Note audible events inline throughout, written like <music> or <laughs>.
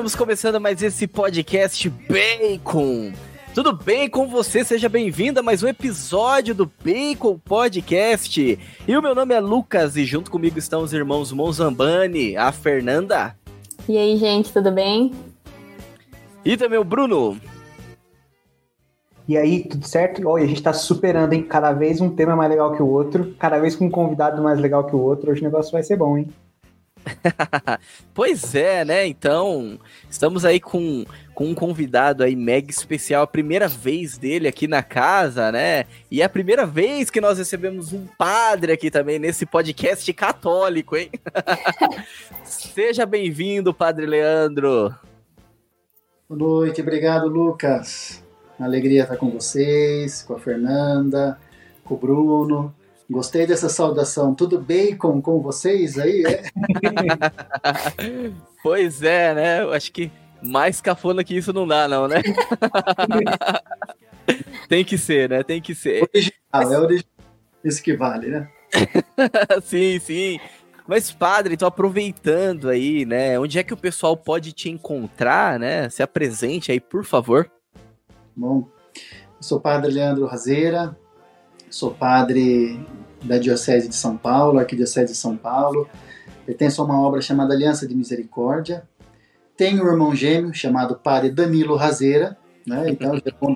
Estamos começando mais esse podcast Bacon. Tudo bem com você? Seja bem-vindo a mais um episódio do Bacon Podcast. E o meu nome é Lucas e junto comigo estão os irmãos Monzambani, a Fernanda. E aí, gente, tudo bem? E também o Bruno. E aí, tudo certo? Olha, a gente tá superando, hein? Cada vez um tema mais legal que o outro, cada vez com um convidado mais legal que o outro. Hoje o negócio vai ser bom, hein? <laughs> pois é, né? Então, estamos aí com, com um convidado aí mega especial, a primeira vez dele aqui na casa, né? E é a primeira vez que nós recebemos um padre aqui também nesse podcast católico, hein? <laughs> Seja bem-vindo, Padre Leandro. Boa noite, obrigado, Lucas. Alegria estar com vocês, com a Fernanda, com o Bruno. Gostei dessa saudação. Tudo bem com, com vocês aí? É? <laughs> pois é, né? Eu acho que mais cafona que isso não dá, não, né? <laughs> Tem que ser, né? Tem que ser. Original, Mas... é original. Isso que vale, né? <laughs> sim, sim. Mas, padre, tô aproveitando aí, né? Onde é que o pessoal pode te encontrar, né? Se apresente aí, por favor. Bom, eu sou padre Leandro Razeira, sou padre da Diocese de São Paulo, Arquidiocese de São Paulo. Pertenço a uma obra chamada Aliança de Misericórdia. Tenho um irmão gêmeo chamado Padre Danilo Razeira, né? então já vou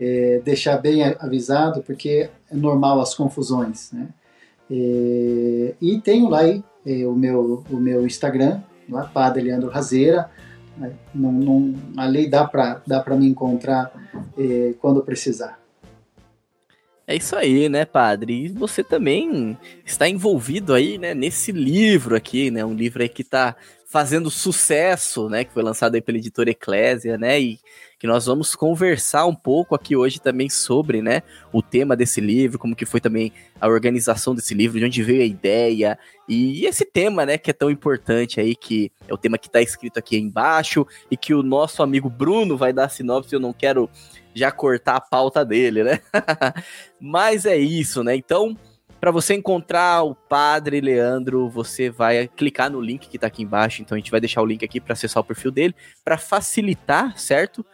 é, deixar bem avisado, porque é normal as confusões. Né? É, e tenho lá aí, é, o, meu, o meu Instagram, lá, Padre Leandro Razeira. Né? Não, não, dá para dá me encontrar é, quando precisar. É isso aí, né, padre? E você também está envolvido aí, né, nesse livro aqui, né? Um livro aí que está fazendo sucesso, né? Que foi lançado aí pela editora Eclésia, né? E que nós vamos conversar um pouco aqui hoje também sobre, né? O tema desse livro, como que foi também a organização desse livro, de onde veio a ideia e esse tema, né? Que é tão importante aí, que é o tema que está escrito aqui embaixo e que o nosso amigo Bruno vai dar a sinopse. Eu não quero já cortar a pauta dele, né? <laughs> Mas é isso, né? Então, para você encontrar o Padre Leandro, você vai clicar no link que tá aqui embaixo. Então a gente vai deixar o link aqui para acessar o perfil dele, para facilitar, certo?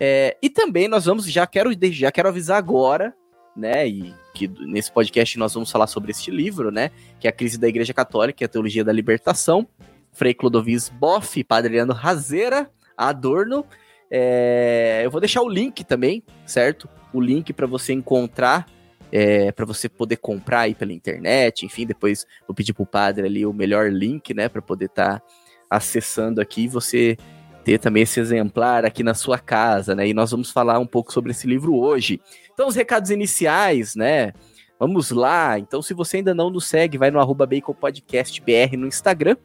É, e também nós vamos, já quero, já quero avisar agora, né? E que nesse podcast nós vamos falar sobre este livro, né? Que é a crise da Igreja Católica, a teologia da libertação. Frei Clodovis Boff, Padre Leandro Razeira, Adorno é, eu vou deixar o link também, certo? O link para você encontrar, é, para você poder comprar aí pela internet, enfim, depois vou pedir pro padre ali o melhor link, né, para poder estar tá acessando aqui e você ter também esse exemplar aqui na sua casa, né? E nós vamos falar um pouco sobre esse livro hoje. Então, os recados iniciais, né? Vamos lá. Então, se você ainda não nos segue, vai no arroba BaconPodcastBR no Instagram.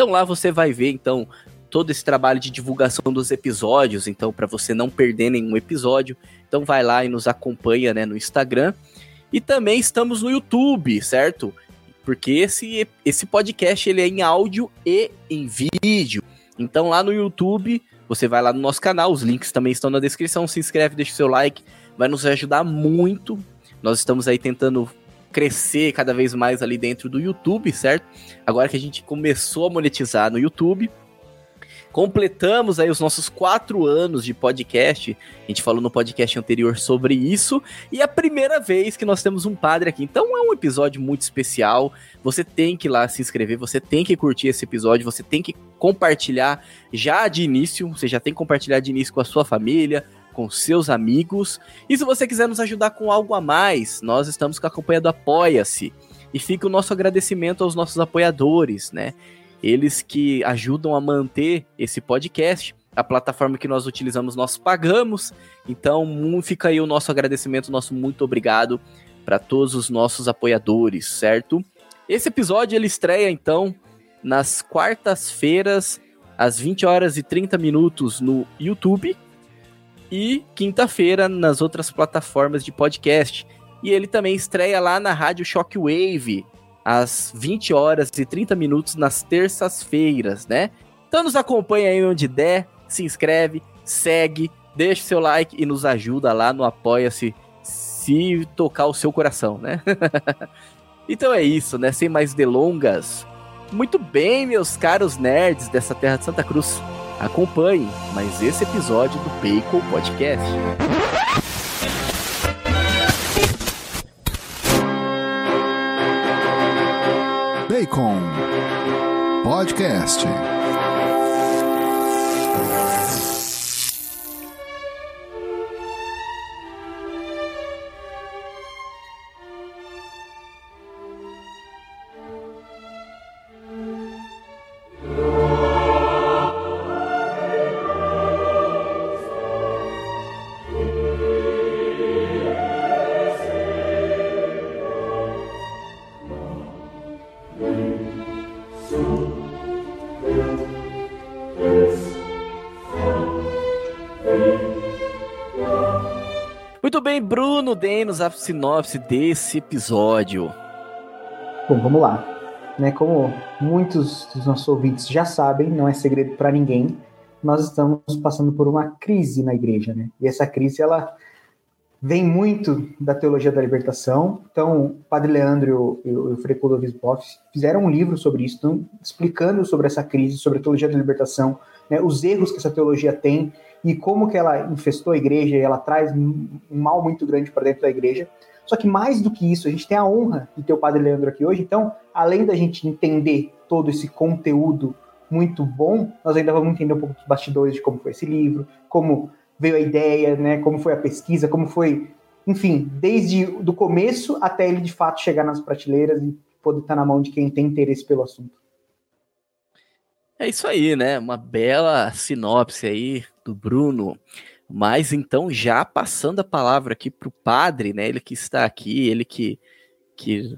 Então lá você vai ver então todo esse trabalho de divulgação dos episódios, então para você não perder nenhum episódio, então vai lá e nos acompanha, né, no Instagram. E também estamos no YouTube, certo? Porque esse, esse podcast ele é em áudio e em vídeo. Então lá no YouTube, você vai lá no nosso canal, os links também estão na descrição, se inscreve, deixa o seu like, vai nos ajudar muito. Nós estamos aí tentando crescer cada vez mais ali dentro do YouTube, certo? Agora que a gente começou a monetizar no YouTube, completamos aí os nossos quatro anos de podcast. A gente falou no podcast anterior sobre isso. E é a primeira vez que nós temos um padre aqui. Então é um episódio muito especial. Você tem que ir lá se inscrever, você tem que curtir esse episódio, você tem que compartilhar já de início. Você já tem que compartilhar de início com a sua família, com seus amigos. E se você quiser nos ajudar com algo a mais, nós estamos com a campanha do Apoia-se. E fica o nosso agradecimento aos nossos apoiadores, né? Eles que ajudam a manter esse podcast. A plataforma que nós utilizamos, nós pagamos. Então, fica aí o nosso agradecimento, nosso muito obrigado para todos os nossos apoiadores, certo? Esse episódio ele estreia então nas quartas-feiras, às 20 horas e 30 minutos no YouTube e quinta-feira nas outras plataformas de podcast. E ele também estreia lá na Rádio Shockwave, às 20 horas e 30 minutos nas terças-feiras, né? Então nos acompanha aí onde der, se inscreve, segue, deixa seu like e nos ajuda lá no Apoia-se se tocar o seu coração, né? <laughs> então é isso, né? Sem mais delongas. Muito bem, meus caros nerds dessa terra de Santa Cruz. Acompanhe mais esse episódio do Bacon Podcast. Bacon Podcast. Dê-nos a sinopse desse episódio. Bom, vamos lá. Né, como muitos dos nossos ouvintes já sabem, não é segredo para ninguém, nós estamos passando por uma crise na igreja, né? E essa crise ela vem muito da teologia da libertação. Então, o Padre Leandro e o, Frei Clodovis Boff fizeram um livro sobre isso, então, explicando sobre essa crise, sobre a teologia da libertação, né, os erros que essa teologia tem e como que ela infestou a igreja e ela traz um mal muito grande para dentro da igreja. Só que mais do que isso, a gente tem a honra de ter o Padre Leandro aqui hoje. Então, além da gente entender todo esse conteúdo muito bom, nós ainda vamos entender um pouco dos bastidores de como foi esse livro, como veio a ideia, né, como foi a pesquisa, como foi, enfim, desde do começo até ele de fato chegar nas prateleiras e poder estar na mão de quem tem interesse pelo assunto. É isso aí, né? Uma bela sinopse aí do Bruno. Mas então, já passando a palavra aqui para o padre, né? Ele que está aqui, ele que, que,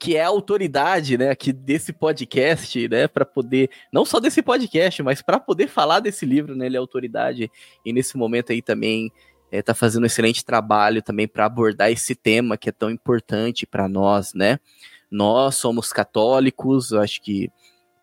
que é a autoridade, né? Aqui desse podcast, né? Para poder, não só desse podcast, mas para poder falar desse livro, né? Ele é autoridade e nesse momento aí também está é, fazendo um excelente trabalho também para abordar esse tema que é tão importante para nós, né? Nós somos católicos, eu acho que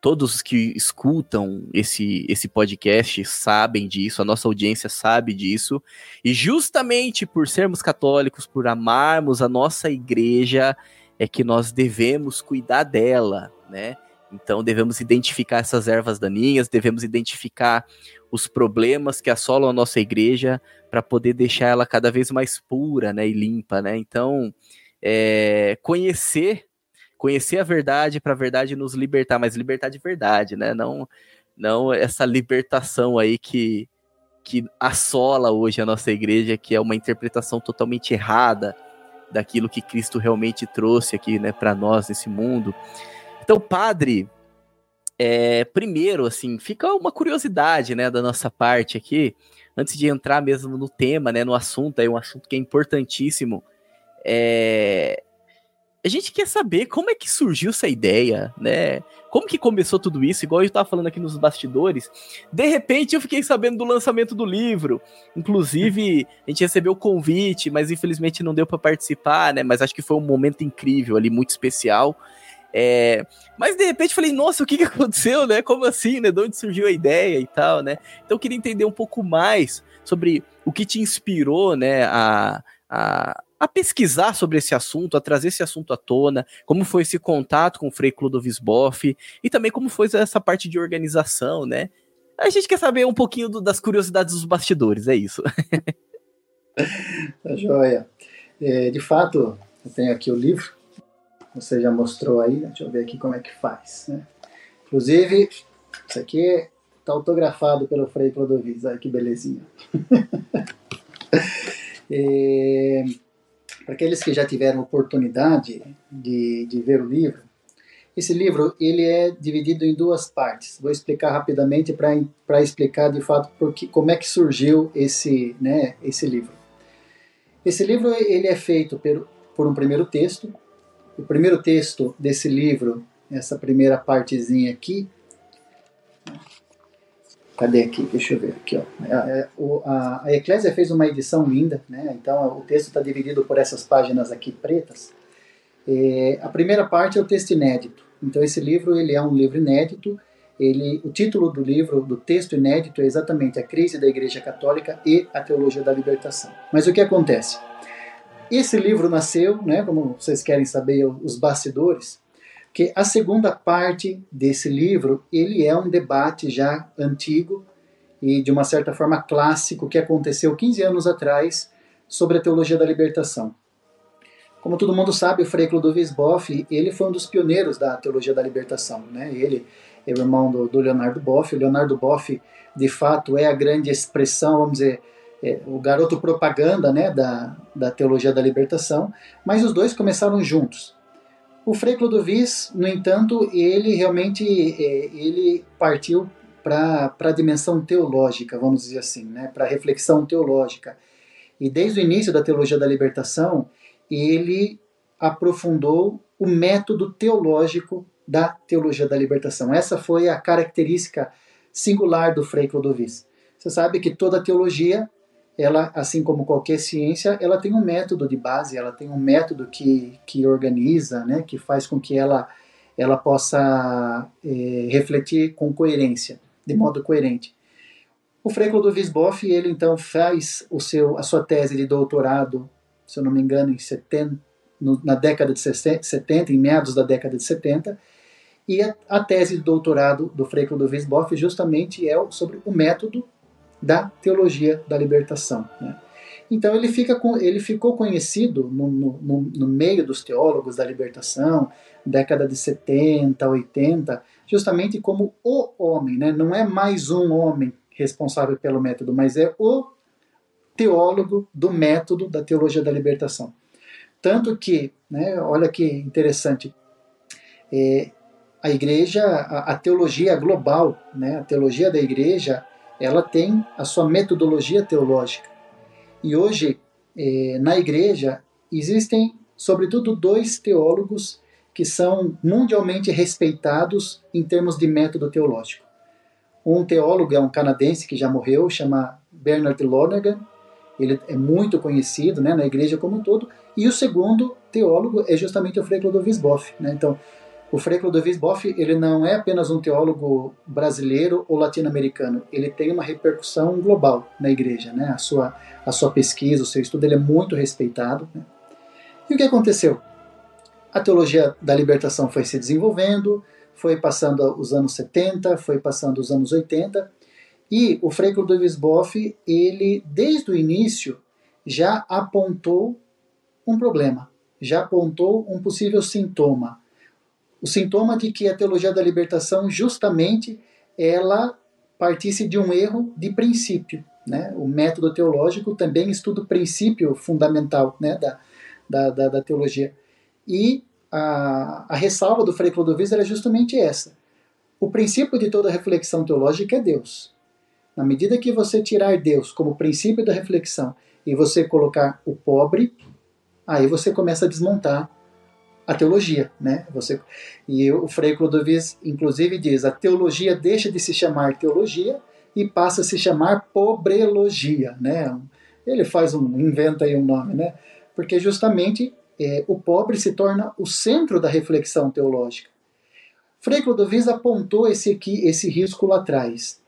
todos que escutam esse, esse podcast sabem disso, a nossa audiência sabe disso, e justamente por sermos católicos, por amarmos a nossa igreja, é que nós devemos cuidar dela, né? Então devemos identificar essas ervas daninhas, devemos identificar os problemas que assolam a nossa igreja para poder deixar ela cada vez mais pura, né, e limpa, né? Então, é, conhecer conhecer a verdade para a verdade nos libertar, mas libertar de verdade, né? Não, não essa libertação aí que, que assola hoje a nossa igreja, que é uma interpretação totalmente errada daquilo que Cristo realmente trouxe aqui, né, para nós nesse mundo. Então, padre, é, primeiro, assim, fica uma curiosidade, né, da nossa parte aqui, antes de entrar mesmo no tema, né, no assunto, aí um assunto que é importantíssimo. É, a gente quer saber como é que surgiu essa ideia, né? Como que começou tudo isso? Igual eu estava falando aqui nos bastidores. De repente eu fiquei sabendo do lançamento do livro. Inclusive, a gente recebeu o convite, mas infelizmente não deu para participar, né? Mas acho que foi um momento incrível ali, muito especial. É, mas de repente falei, nossa, o que, que aconteceu, né? Como assim, né? De onde surgiu a ideia e tal, né? Então eu queria entender um pouco mais sobre o que te inspirou, né? A, a, a pesquisar sobre esse assunto, a trazer esse assunto à tona, como foi esse contato com o Frei Clodovis Boff e também como foi essa parte de organização, né? A gente quer saber um pouquinho do, das curiosidades dos bastidores, é isso. <laughs> tá joia. É, de fato, eu tenho aqui o livro, você já mostrou aí, deixa eu ver aqui como é que faz. Né? Inclusive, isso aqui está autografado pelo Frei Clodovis, olha que belezinha. <laughs> é, para aqueles que já tiveram oportunidade de, de ver o livro, esse livro ele é dividido em duas partes. Vou explicar rapidamente para explicar de fato porque, como é que surgiu esse, né, esse livro. Esse livro ele é feito por, por um primeiro texto. O primeiro texto desse livro, essa primeira partezinha aqui, Cadê aqui? Deixa eu ver aqui. Ó. A, a, a Eclésia fez uma edição linda, né? então o texto está dividido por essas páginas aqui pretas. É, a primeira parte é o texto inédito. Então esse livro ele é um livro inédito. Ele, o título do livro, do texto inédito, é exatamente a crise da Igreja Católica e a teologia da libertação. Mas o que acontece? Esse livro nasceu, né, como vocês querem saber os bastidores, que a segunda parte desse livro ele é um debate já antigo e de uma certa forma clássico que aconteceu 15 anos atrás sobre a teologia da libertação. Como todo mundo sabe, o Frei Clodovis Boff, ele foi um dos pioneiros da teologia da libertação, né? Ele é o irmão do, do Leonardo Boff. O Leonardo Boff, de fato, é a grande expressão, vamos dizer, é, o garoto propaganda, né, da, da teologia da libertação. Mas os dois começaram juntos. O Frei Clodovis, no entanto, ele realmente é, ele partiu para a dimensão teológica, vamos dizer assim, né, para a reflexão teológica. E desde o início da teologia da libertação, ele aprofundou o método teológico da teologia da libertação. Essa foi a característica singular do Frei Clodovis. Você sabe que toda teologia, ela, assim como qualquer ciência, ela tem um método de base, ela tem um método que, que organiza, né, que faz com que ela, ela possa é, refletir com coerência, de modo coerente. O Frei Clodovis ele então faz o seu, a sua tese de doutorado se eu não me engano, em 70, no, na década de 70, em meados da década de 70, e a, a tese de doutorado do Frei Clodovis justamente é sobre o método da teologia da libertação. Né? Então ele, fica com, ele ficou conhecido no, no, no, meio dos teólogos da libertação, década de 70, 80, justamente como o homem, né? não é mais um homem responsável pelo método, mas é o teólogo do método da teologia da libertação. Tanto que, né, olha que interessante, é, a igreja, a, a, teologia global, né, a teologia da igreja, ela tem a sua metodologia teológica. E hoje, é, na igreja, existem, sobretudo, dois teólogos que são mundialmente respeitados em termos de método teológico. Um teólogo é um canadense que já morreu, chama Bernard Lonergan, ele é muito conhecido né, na igreja como um todo, e o segundo teólogo é justamente o Frei Clodovis Boff. Né? Então, o Frei Clodovis Boff ele não é apenas um teólogo brasileiro ou latino-americano, ele tem uma repercussão global na igreja. Né? A, sua, a sua pesquisa, o seu estudo, ele é muito respeitado. Né? E o que aconteceu? A teologia da libertação foi se desenvolvendo, foi passando os anos 70, foi passando os anos 80, e o Frei Clodovis Boff, ele, desde o início, já apontou um problema, já apontou um possível sintoma. O sintoma de que a teologia da libertação, justamente, ela partisse de um erro de princípio. Né? O método teológico também estuda o princípio fundamental né, da, da, da, da teologia. E a, a ressalva do Frei Clodovis era justamente essa. O princípio de toda reflexão teológica é Deus. Na medida que você tirar Deus como princípio da reflexão e você colocar o pobre, aí você começa a desmontar a teologia, né? Você e o Frei Clodovis inclusive diz: a teologia deixa de se chamar teologia e passa a se chamar pobrelogia, né? Ele faz um inventa aí um nome, né? Porque justamente é, o pobre se torna o centro da reflexão teológica. Frei Clodovis apontou esse aqui, esse risco lá atrás.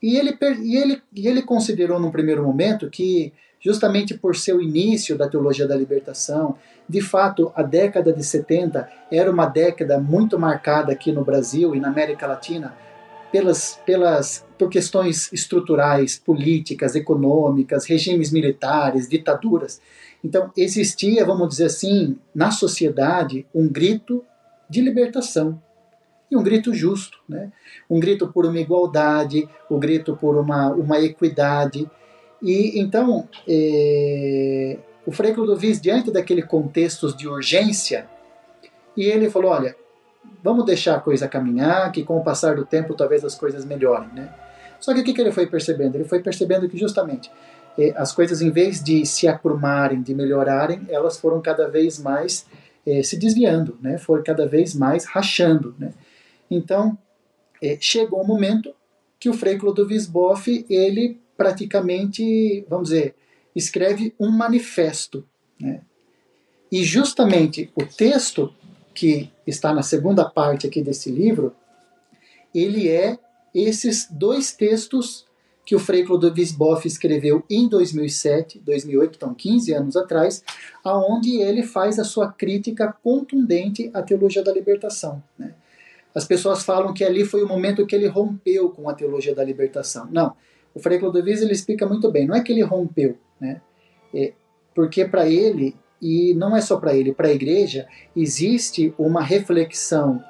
E ele, e, ele, e ele considerou num primeiro momento que, justamente por seu início da teologia da libertação, de fato, a década de 70 era uma década muito marcada aqui no Brasil e na América Latina pelas, pelas, por questões estruturais, políticas, econômicas, regimes militares, ditaduras. Então, existia, vamos dizer assim, na sociedade, um grito de libertação, e um grito justo, né? um grito por uma igualdade, o um grito por uma, uma equidade. E então, é, o Frei Clodovis, diante daquele contexto de urgência, e ele falou: olha, vamos deixar a coisa caminhar, que com o passar do tempo talvez as coisas melhorem. Né? Só que o que ele foi percebendo? Ele foi percebendo que justamente é, as coisas, em vez de se aprumarem, de melhorarem, elas foram cada vez mais é, se desviando, né? foram cada vez mais rachando. Né? Então, chegou o momento que o Frei Clodovis Boff, ele praticamente, vamos dizer, escreve um manifesto. Né? E justamente o texto que está na segunda parte aqui desse livro, ele é esses dois textos que o Frei Clodovis Boff escreveu em 2007, 2008, então 15 anos atrás, aonde ele faz a sua crítica contundente à teologia da libertação. Né? As pessoas falam que ali foi o momento que ele rompeu com a teologia da libertação. Não, o Frei Clodovis ele explica muito bem, não é que ele rompeu, né? É, porque para ele, e não é só para ele, para a igreja, existe uma reflexão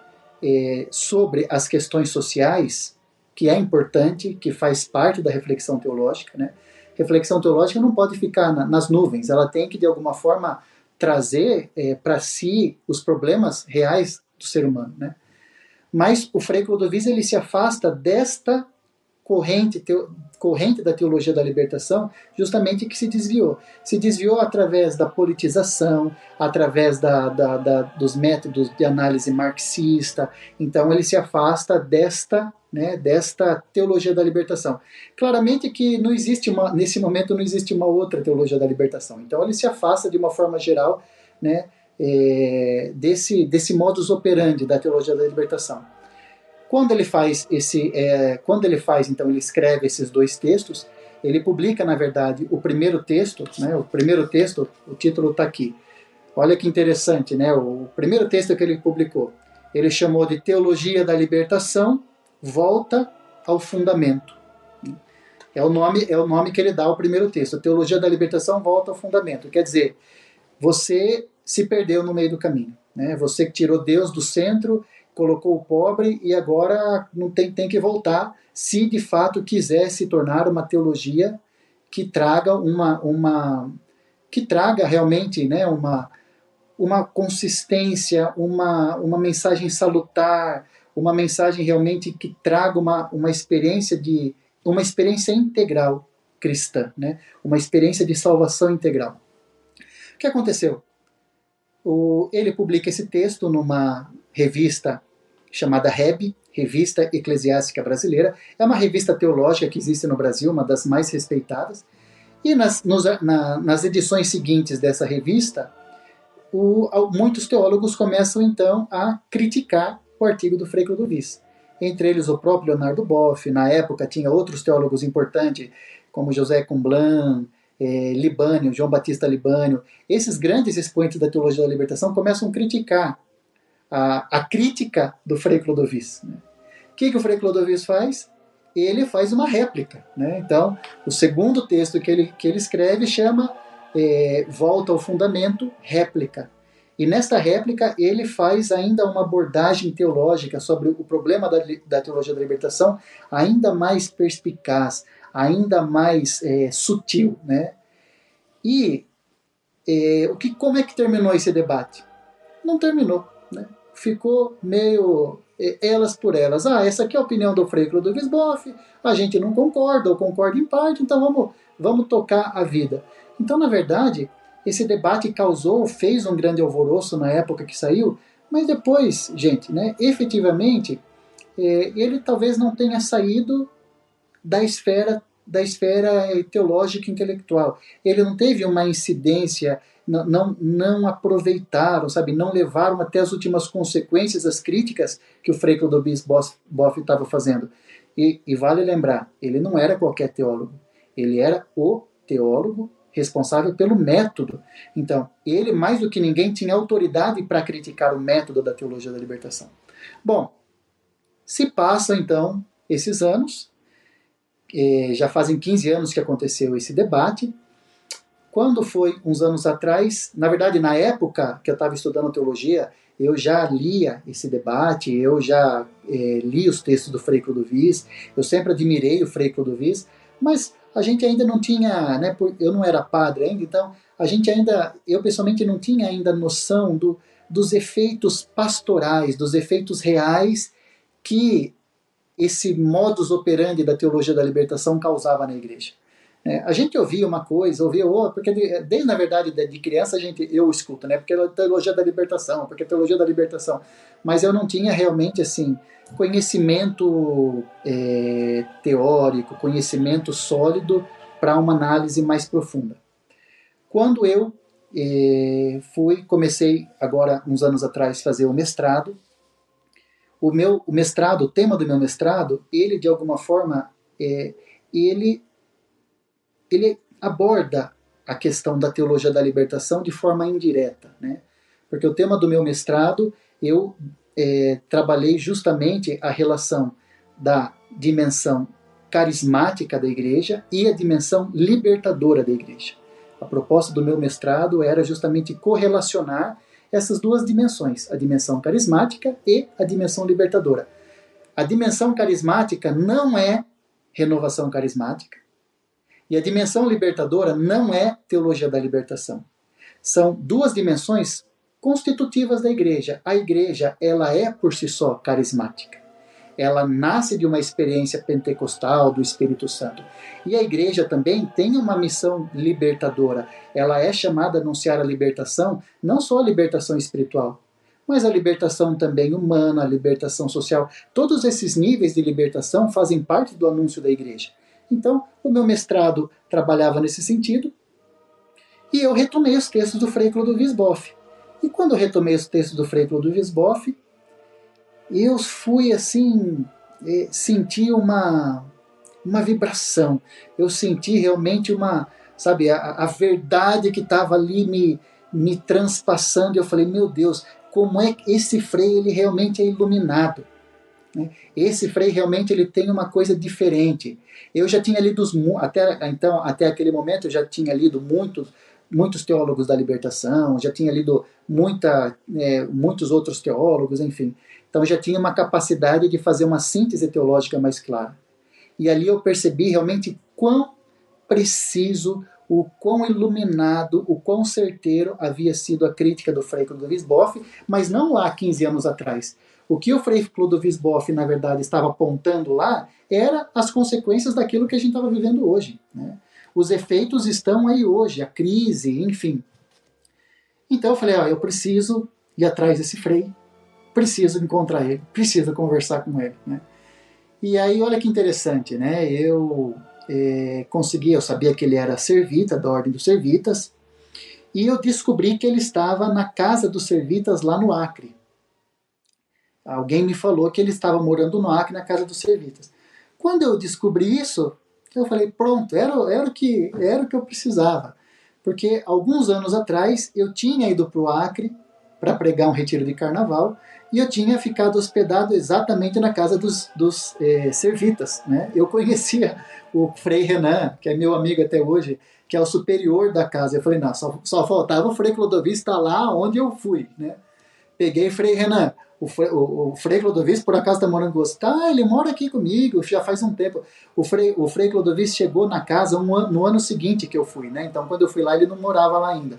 é, sobre as questões sociais que é importante, que faz parte da reflexão teológica. Né? Reflexão teológica não pode ficar na, nas nuvens, ela tem que, de alguma forma, trazer é, para si os problemas reais do ser humano. Né? Mas o Frei Clodovis ele se afasta desta corrente, teo, corrente da teologia da libertação, justamente que se desviou. Se desviou através da politização, através da, da, da, dos métodos de análise marxista. Então ele se afasta desta, né, desta teologia da libertação. Claramente que não existe uma, nesse momento não existe uma outra teologia da libertação. Então ele se afasta de uma forma geral, né, é, desse, desse modus operandi da teologia da libertação. Quando ele faz esse, é, quando ele faz, então ele escreve esses dois textos, ele publica na verdade o primeiro texto, né? O primeiro texto, o título está aqui. Olha que interessante, né? O primeiro texto que ele publicou, ele chamou de Teologia da Libertação, volta ao fundamento. É o nome, é o nome que ele dá ao primeiro texto. Teologia da Libertação volta ao fundamento. Quer dizer, você se perdeu no meio do caminho, né? Você que tirou Deus do centro colocou o pobre e agora não tem, tem que voltar se de fato quiser se tornar uma teologia que traga uma, uma que traga realmente né, uma, uma consistência, uma, uma mensagem salutar, uma mensagem realmente que traga uma, uma experiência de uma experiência integral cristã, né? uma experiência de salvação integral. O que aconteceu? O, ele publica esse texto numa revista chamada REB, Revista Eclesiástica Brasileira. É uma revista teológica que existe no Brasil, uma das mais respeitadas. E nas, nos, na, nas edições seguintes dessa revista, o, muitos teólogos começam então a criticar o artigo do Frei Clodovis. Entre eles o próprio Leonardo Boff, na época tinha outros teólogos importantes, como José Comblan, é, Libânio, João Batista Libânio. Esses grandes expoentes da teologia da libertação começam a criticar a, a crítica do Frei Clodovis. Né? O que, que o Frei Clodovis faz? Ele faz uma réplica. Né? Então, o segundo texto que ele, que ele escreve chama é, Volta ao Fundamento, réplica. E nesta réplica ele faz ainda uma abordagem teológica sobre o problema da, da teologia da libertação ainda mais perspicaz, ainda mais é, sutil. Né? E é, o que, como é que terminou esse debate? Não terminou. Ficou meio elas por elas. Ah, essa aqui é a opinião do Frei Clodovis Boff, a gente não concorda ou concorda em parte, então vamos, vamos tocar a vida. Então, na verdade, esse debate causou, fez um grande alvoroço na época que saiu, mas depois, gente, né, efetivamente, é, ele talvez não tenha saído da esfera da esfera teológica intelectual. Ele não teve uma incidência não, não, não aproveitaram, sabe, não levaram até as últimas consequências as críticas que o Frei Clodovis Boff estava fazendo. E, e vale lembrar, ele não era qualquer teólogo, ele era o teólogo responsável pelo método. Então, ele, mais do que ninguém, tinha autoridade para criticar o método da teologia da libertação. Bom, se passam então esses anos, eh, já fazem 15 anos que aconteceu esse debate, quando foi uns anos atrás, na verdade, na época que eu estava estudando teologia, eu já lia esse debate, eu já é, li os textos do Frei Clodovis, eu sempre admirei o Frei Clodovis, mas a gente ainda não tinha, né, eu não era padre ainda, então a gente ainda, eu pessoalmente não tinha ainda noção do, dos efeitos pastorais, dos efeitos reais que esse modus operandi da teologia da libertação causava na igreja. É, a gente ouvia uma coisa, ouvia outra, porque desde na verdade de criança a gente eu escuto, né? Porque é a teologia da libertação, porque é a teologia da libertação, mas eu não tinha realmente assim conhecimento é, teórico, conhecimento sólido para uma análise mais profunda. Quando eu é, fui, comecei agora uns anos atrás fazer o mestrado, o meu o mestrado, o tema do meu mestrado, ele de alguma forma é, ele ele aborda a questão da teologia da libertação de forma indireta, né? Porque o tema do meu mestrado eu é, trabalhei justamente a relação da dimensão carismática da igreja e a dimensão libertadora da igreja. A proposta do meu mestrado era justamente correlacionar essas duas dimensões, a dimensão carismática e a dimensão libertadora. A dimensão carismática não é renovação carismática e a dimensão libertadora não é teologia da libertação. São duas dimensões constitutivas da igreja. A igreja, ela é por si só carismática ela nasce de uma experiência pentecostal do Espírito Santo. E a igreja também tem uma missão libertadora. Ela é chamada a anunciar a libertação, não só a libertação espiritual, mas a libertação também humana, a libertação social. Todos esses níveis de libertação fazem parte do anúncio da igreja. Então, o meu mestrado trabalhava nesse sentido, e eu retomei os textos do Frei Clodovis Boff. E quando eu retomei os textos do Frei Clodovis Boff, eu fui assim, é, senti uma, uma vibração, eu senti realmente uma, sabe, a, a verdade que estava ali me, me transpassando, e eu falei, meu Deus, como é que esse Frei ele realmente é iluminado. Né? Esse Frei realmente ele tem uma coisa diferente. Eu já tinha lido, até, então, até aquele momento, eu já tinha lido muitos, muitos teólogos da libertação, já tinha lido muita, é, muitos outros teólogos, enfim. Então já tinha uma capacidade de fazer uma síntese teológica mais clara. E ali eu percebi realmente quão preciso, o quão iluminado, o quão certeiro havia sido a crítica do Frei Clodovis Boff, mas não lá 15 anos atrás. O que o Frei Clodovis Boff, na verdade, estava apontando lá era as consequências daquilo que a gente estava vivendo hoje. Né? Os efeitos estão aí hoje, a crise, enfim. Então eu falei, ó, eu preciso ir atrás desse Frei, preciso encontrar ele, preciso conversar com ele, né? E aí, olha que interessante, né? Eu é, consegui, eu sabia que ele era servita, da Ordem dos Servitas, e eu descobri que ele estava na casa dos Servitas lá no Acre. Alguém me falou que ele estava morando no Acre, na casa dos Servitas. Quando eu descobri isso, eu falei, pronto, era, era, o, que, era o que eu precisava. Porque alguns anos atrás eu tinha ido para o Acre para pregar um retiro de carnaval e eu tinha ficado hospedado exatamente na casa dos, dos eh, servitas. Né? Eu conhecia o Frei Renan, que é meu amigo até hoje, que é o superior da casa. Eu falei, não, só, só faltava o Frei Clodovis estar lá onde eu fui. Né? Peguei Frei Renan, o, o, o Frei Clodovis por acaso está morando você? Tá, ele mora aqui comigo, já faz um tempo. O Frei, o Frei Clodovis chegou na casa um no ano seguinte que eu fui, né? Então quando eu fui lá ele não morava lá ainda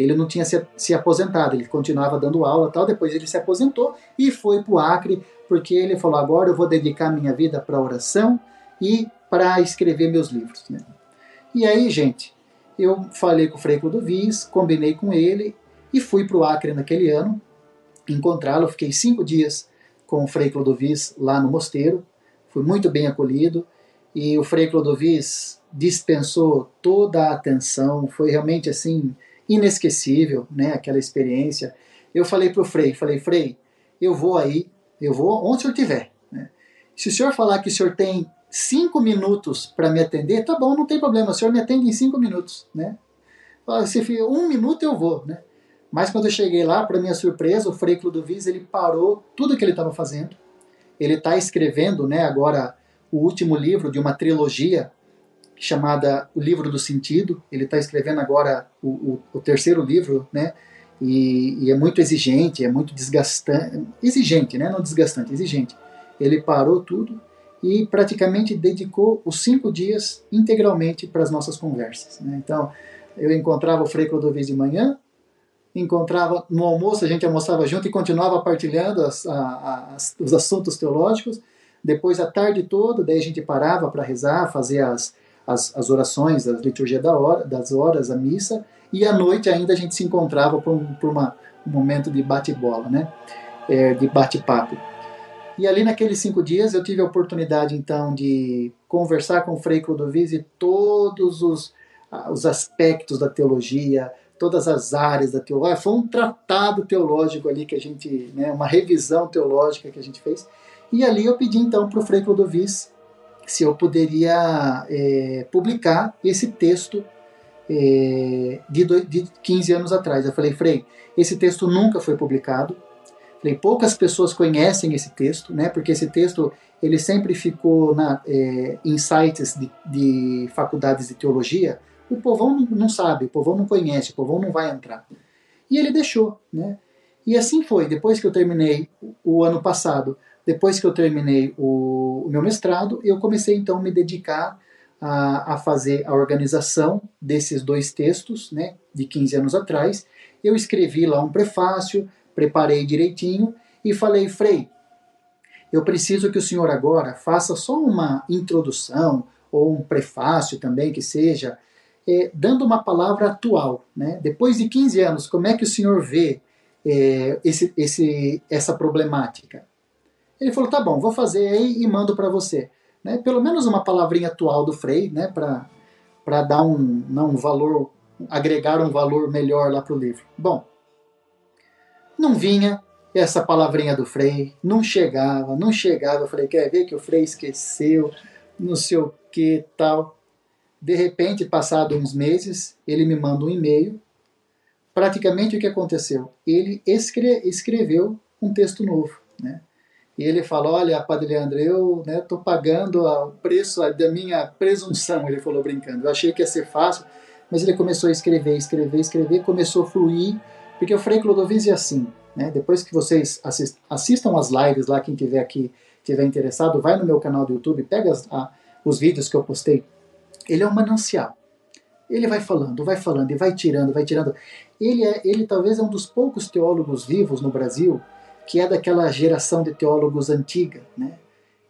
ele não tinha se, se aposentado, ele continuava dando aula tal, depois ele se aposentou e foi para o Acre, porque ele falou, agora eu vou dedicar minha vida para oração e para escrever meus livros. Né? E aí, gente, eu falei com o Frei Clodovis, combinei com ele e fui para o Acre naquele ano, encontrá-lo, fiquei cinco dias com o Frei Clodovis lá no mosteiro, fui muito bem acolhido, e o Frei Clodovis dispensou toda a atenção, foi realmente assim inesquecível, né, aquela experiência. Eu falei para o Frei, falei, Frei, eu vou aí, eu vou onde o senhor estiver. Né? Se o senhor falar que o senhor tem cinco minutos para me atender, tá bom, não tem problema, o senhor me atende em cinco minutos. Né? Se um minuto eu vou. Né? Mas quando eu cheguei lá, para minha surpresa, o Frei Clodovis, ele parou tudo que ele estava fazendo. Ele está escrevendo né, agora o último livro de uma trilogia chamada O Livro do Sentido. Ele está escrevendo agora o, o, o, terceiro livro, né? E, e, é muito exigente, é muito desgastante. Exigente, né? Não desgastante, exigente. Ele parou tudo e praticamente dedicou os cinco dias integralmente para as nossas conversas. Né? Então, eu encontrava o Frei Clodovis de manhã, encontrava no almoço, a gente almoçava junto e continuava partilhando as, a, as, os assuntos teológicos. Depois, a tarde toda, daí a gente parava para rezar, fazer as, as, as orações, a liturgia da hora, das horas, a missa, e à noite ainda a gente se encontrava por, um, um momento de bate-bola, né? É, de bate-papo. E ali naqueles cinco dias eu tive a oportunidade então de conversar com o Frei Clodovis todos os, os aspectos da teologia, todas as áreas da teologia. Foi um tratado teológico ali que a gente, né, uma revisão teológica que a gente fez. E ali eu pedi então para o Frei Clodovis se eu poderia é, publicar esse texto é, de, de 15 anos atrás. Eu falei, Frei, esse texto nunca foi publicado. Falei, poucas pessoas conhecem esse texto, né? Porque esse texto ele sempre ficou na, é, em sites de, de, faculdades de teologia. O povão não, sabe, o povão não conhece, o povão não vai entrar. E ele deixou, né? E assim foi. Depois que eu terminei o ano passado, depois que eu terminei o, o meu mestrado, eu comecei então a me dedicar a, a, fazer a organização desses dois textos, né? De 15 anos atrás. Eu escrevi lá um prefácio, preparei direitinho e falei, Frei, eu preciso que o senhor agora faça só uma introdução ou um prefácio também que seja, é, dando uma palavra atual. Né? Depois de 15 anos, como é que o senhor vê é, esse, esse, essa problemática? Ele falou, tá bom, vou fazer aí e mando para você. Né? Pelo menos uma palavrinha atual do Frei, né? para dar um, não, um valor, agregar um valor melhor lá para o livro. Bom, não vinha essa palavrinha do Frei, não chegava, não chegava. Eu falei, quer ver que o Frei esqueceu, não sei o que tal. De repente, passado uns meses, ele me manda um e-mail. Praticamente o que aconteceu? Ele escre escreveu um texto novo, né? E ele falou, olha, Padre Leandro, eu estou né, pagando o preço da minha presunção, ele falou brincando. Eu achei que ia ser fácil, mas ele começou a escrever, escrever, escrever, começou a fluir, porque o Frei Clodovis é assim, né? Depois que vocês assistam as lives lá, quem tiver aqui, tiver interessado, vai no meu canal do YouTube, pega as, a, os vídeos que eu postei. Ele é um manancial. Ele vai falando, vai falando e vai tirando, vai tirando. Ele, é, ele talvez é um dos poucos teólogos vivos no Brasil que é daquela geração de teólogos antiga, né?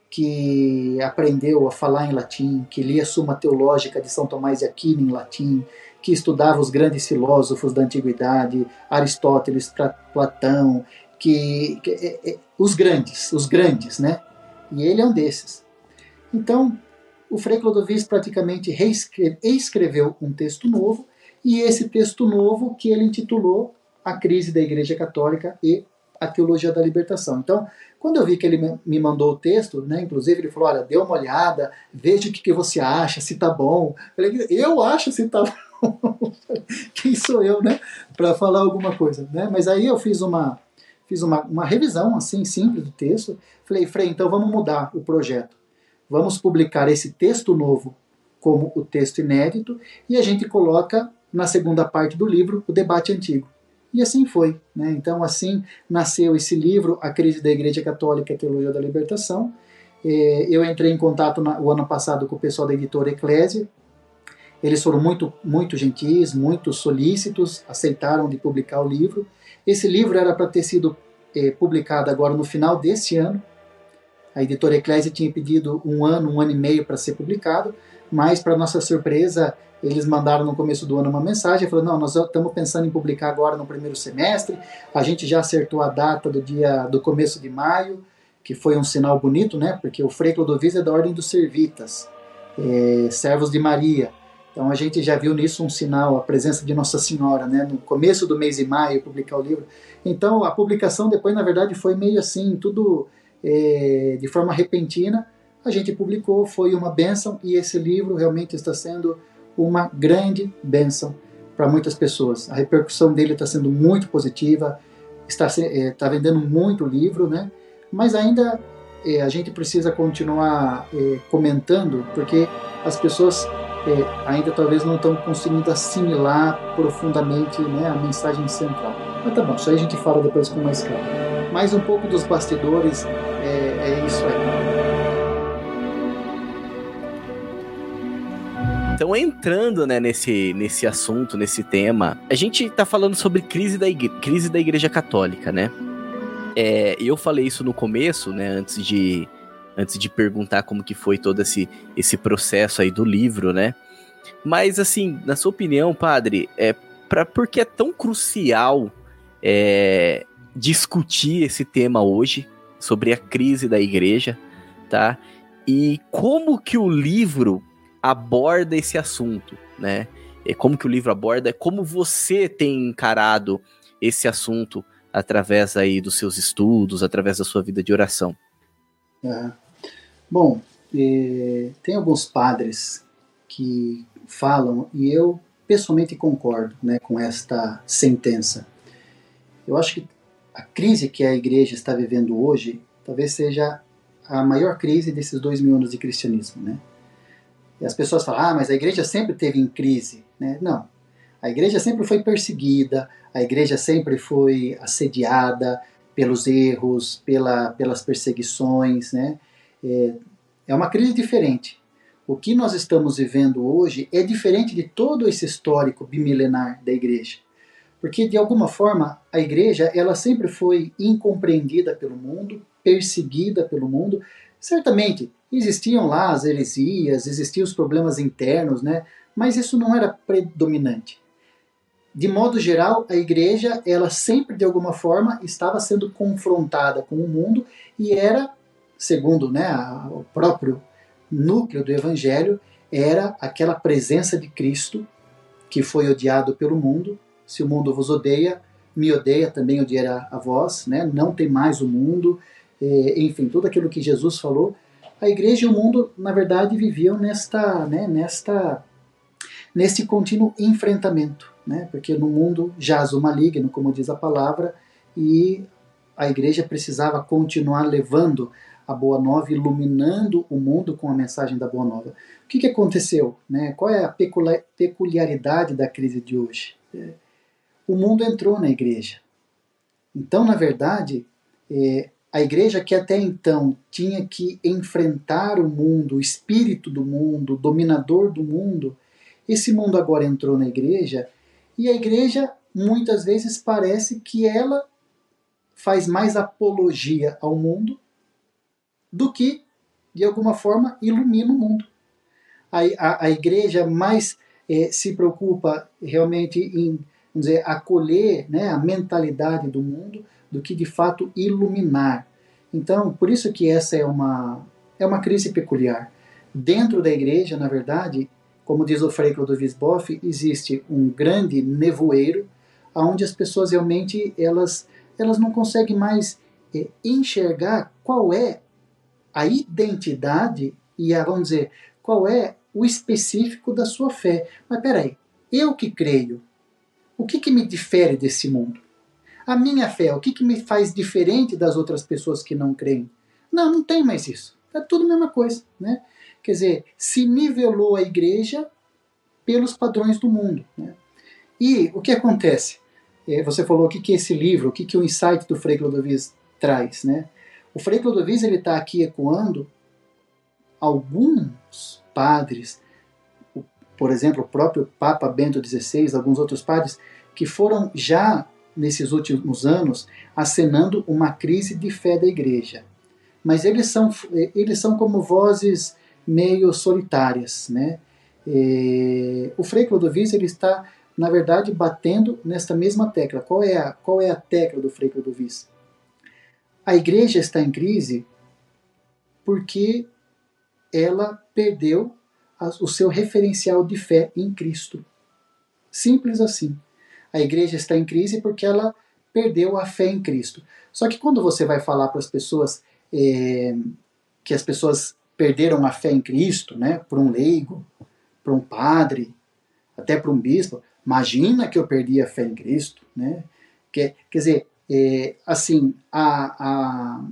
que aprendeu a falar em latim, que lia a Suma Teológica de São Tomás de Aquino em latim, que estudava os grandes filósofos da antiguidade, Aristóteles, Platão, que, que é, é, os grandes, os grandes, né? E ele é um desses. Então, o Frei Clodovis praticamente reescreveu um texto novo, e esse texto novo que ele intitulou A Crise da Igreja Católica e a Teologia da Libertação. Então, quando eu vi que ele me mandou o texto, né, inclusive ele falou, olha, dê uma olhada, veja o que, que você acha, se tá bom. Eu, falei, eu acho se tá <laughs> bom. Quem sou eu, né, para falar alguma coisa, né? Mas aí eu fiz uma fiz uma, uma revisão assim simples do texto. Falei, Frei, então vamos mudar o projeto. Vamos publicar esse texto novo como o texto inédito e a gente coloca na segunda parte do livro o debate antigo. E assim foi. Né? Então, assim nasceu esse livro, A Crise da Igreja Católica Teologia da Libertação. É, eu entrei em contato na, o ano passado com o pessoal da editora Eclésia. Eles foram muito, muito gentis, muito solícitos, aceitaram de publicar o livro. Esse livro era para ter sido é, publicado agora no final desse ano. A editora Eclésia tinha pedido um ano, um ano e meio para ser publicado, mas, para nossa surpresa, eles mandaram no começo do ano uma mensagem, falando, não, nós estamos pensando em publicar agora no primeiro semestre, a gente já acertou a data do dia do começo de maio, que foi um sinal bonito, né, porque o Frei Clodovis é da Ordem dos Servitas, é, servos de Maria, então a gente já viu nisso um sinal, a presença de Nossa Senhora, né, no começo do mês de maio, publicar o livro. Então a publicação depois, na verdade, foi meio assim, tudo é, de forma repentina, a gente publicou, foi uma bênção, e esse livro realmente está sendo uma grande bênção para muitas pessoas. A repercussão dele está sendo muito positiva, está, é, está vendendo muito livro, né? mas ainda é, a gente precisa continuar é, comentando, porque as pessoas é, ainda talvez não estão conseguindo assimilar profundamente né, a mensagem central. Mas tá bom, isso aí a gente fala depois com mais calma. Mais um pouco dos bastidores, é, é isso aí. Então, entrando né, nesse, nesse assunto, nesse tema, a gente tá falando sobre crise da, igre crise da Igreja Católica, né? É, eu falei isso no começo, né, antes de, antes de perguntar como que foi todo esse, esse processo aí do livro, né? Mas, assim, na sua opinião, padre, é, pra, por que é tão crucial é, discutir esse tema hoje, sobre a crise da igreja, tá? E como que o livro aborda esse assunto, né? É como que o livro aborda, é como você tem encarado esse assunto através aí dos seus estudos, através da sua vida de oração. É. Bom, é, tem alguns padres que falam e eu pessoalmente concordo, né, com esta sentença. Eu acho que a crise que a igreja está vivendo hoje talvez seja a maior crise desses dois mil anos de cristianismo, né? E as pessoas falam, ah, mas a igreja sempre teve em crise, né? Não. A igreja sempre foi perseguida, a igreja sempre foi assediada pelos erros, pela, pelas perseguições, né? É, é uma crise diferente. O que nós estamos vivendo hoje é diferente de todo esse histórico bimilenar da igreja. Porque, de alguma forma, a igreja ela sempre foi incompreendida pelo mundo, perseguida pelo mundo. Certamente, existiam lá as heresias, existiam os problemas internos, né? mas isso não era predominante. De modo geral, a igreja, ela sempre de alguma forma estava sendo confrontada com o mundo e era, segundo né, o próprio núcleo do evangelho, era aquela presença de Cristo que foi odiado pelo mundo. Se o mundo vos odeia, me odeia, também odiará a vós, né? não tem mais o mundo, é, enfim, tudo aquilo que Jesus falou. A igreja e o mundo, na verdade, viviam nesta, né, nesta, neste contínuo enfrentamento né? porque no mundo jaz o maligno, como diz a palavra, e a igreja precisava continuar levando a Boa Nova, iluminando o mundo com a mensagem da Boa Nova. O que, que aconteceu? Né? Qual é a peculiaridade da crise de hoje? É, o mundo entrou na igreja. Então, na verdade, é, a igreja que até então tinha que enfrentar o mundo, o espírito do mundo, o dominador do mundo, esse mundo agora entrou na igreja e a igreja muitas vezes parece que ela faz mais apologia ao mundo do que, de alguma forma, ilumina o mundo. A, a, a igreja mais é, se preocupa realmente em dizer, acolher né, a mentalidade do mundo do que de fato iluminar. Então, por isso que essa é uma, é uma crise peculiar. Dentro da igreja, na verdade, como diz o Frei Clodovis Boff, existe um grande nevoeiro onde as pessoas realmente elas, elas não conseguem mais é, enxergar qual é a identidade e a, vamos dizer, qual é o específico da sua fé. Mas peraí, eu que creio, o que, que me difere desse mundo? A minha fé, o que, que me faz diferente das outras pessoas que não creem? Não, não tem mais isso. É tudo a mesma coisa, né? Quer dizer, se nivelou a igreja pelos padrões do mundo. Né? E o que acontece? É, você falou o que, que é esse livro, o que, que o insight do Frei Clodovis traz. Né? O Frei Clodovis está aqui ecoando alguns padres, por exemplo, o próprio Papa Bento XVI, alguns outros padres, que foram já nesses últimos anos acenando uma crise de fé da igreja. Mas eles são, eles são como vozes meio solitárias, né? É, o Frei Clodovis ele está, na verdade, batendo nesta mesma tecla. Qual é a, qual é a tecla do Frei Clodovis? A igreja está em crise porque ela perdeu o seu referencial de fé em Cristo. Simples assim. A igreja está em crise porque ela perdeu a fé em Cristo. Só que quando você vai falar para as pessoas é, que as pessoas perderam a fé em Cristo, né, para um leigo, para um padre, até para um bispo, imagina que eu perdi a fé em Cristo, né? Quer, quer dizer, é, assim, a, a,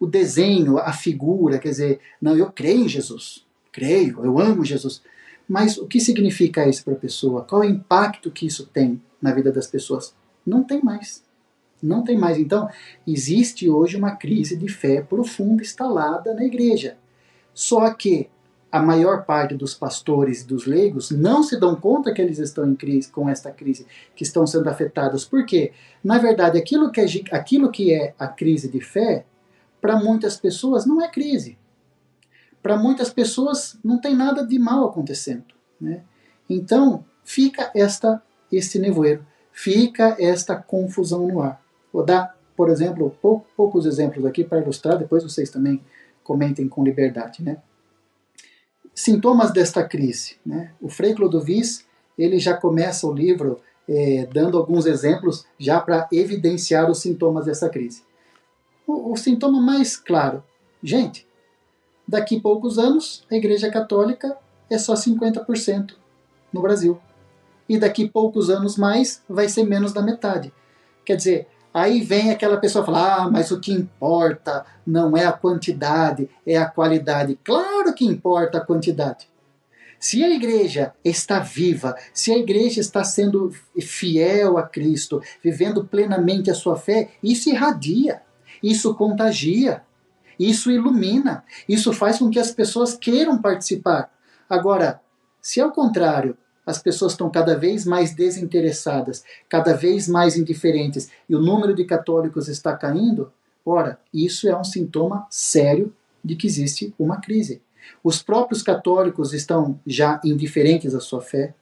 o desenho, a figura, quer dizer, não, eu creio em Jesus, creio, eu amo Jesus, mas o que significa isso para a pessoa? Qual é o impacto que isso tem na vida das pessoas? Não tem mais. Não tem mais. Então, existe hoje uma crise de fé profunda instalada na igreja. Só que a maior parte dos pastores e dos leigos não se dão conta que eles estão em crise com esta crise, que estão sendo afetados. Por quê? Na verdade, aquilo que é, aquilo que é a crise de fé, para muitas pessoas não é crise. Para muitas pessoas não tem nada de mal acontecendo. Né? Então, fica esta este nevoeiro, fica esta confusão no ar. Vou dar por exemplo, pou, poucos exemplos aqui para ilustrar, depois vocês também comentem com liberdade, né? Sintomas desta crise, né? O Frei Clodovis, ele já começa o livro é, dando alguns exemplos já para evidenciar os sintomas dessa crise. O, o sintoma mais claro, gente, daqui a poucos anos a Igreja Católica é só 50% no Brasil. E daqui poucos anos mais vai ser menos da metade. Quer dizer, aí vem aquela pessoa falar: ah, mas o que importa não é a quantidade, é a qualidade. Claro que importa a quantidade. Se a igreja está viva, se a igreja está sendo fiel a Cristo, vivendo plenamente a sua fé, isso irradia, isso contagia, isso ilumina, isso faz com que as pessoas queiram participar. Agora, se ao contrário, as pessoas estão cada vez mais desinteressadas, cada vez mais indiferentes e o número de católicos está caindo, ora, isso é um sintoma sério de que existe uma crise. Os próprios católicos estão já indiferentes à sua fé.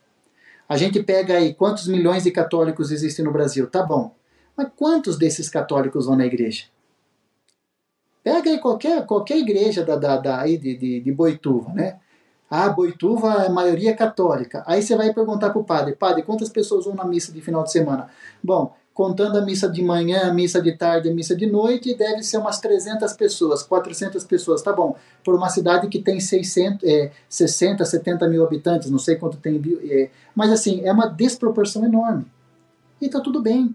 A gente pega aí quantos milhões de católicos existem no Brasil, tá bom. Mas quantos desses católicos vão na igreja? Pega aí qualquer, qualquer igreja da, da, da aí de, de, de Boituva, né? Ah, Boituva é maioria católica. Aí você vai perguntar para o padre, padre, quantas pessoas vão na missa de final de semana? Bom, contando a missa de manhã, a missa de tarde, a missa de noite, deve ser umas 300 pessoas, 400 pessoas, tá bom. Por uma cidade que tem 600, é, 60, 70 mil habitantes, não sei quanto tem, é, mas assim, é uma desproporção enorme. E tá tudo bem.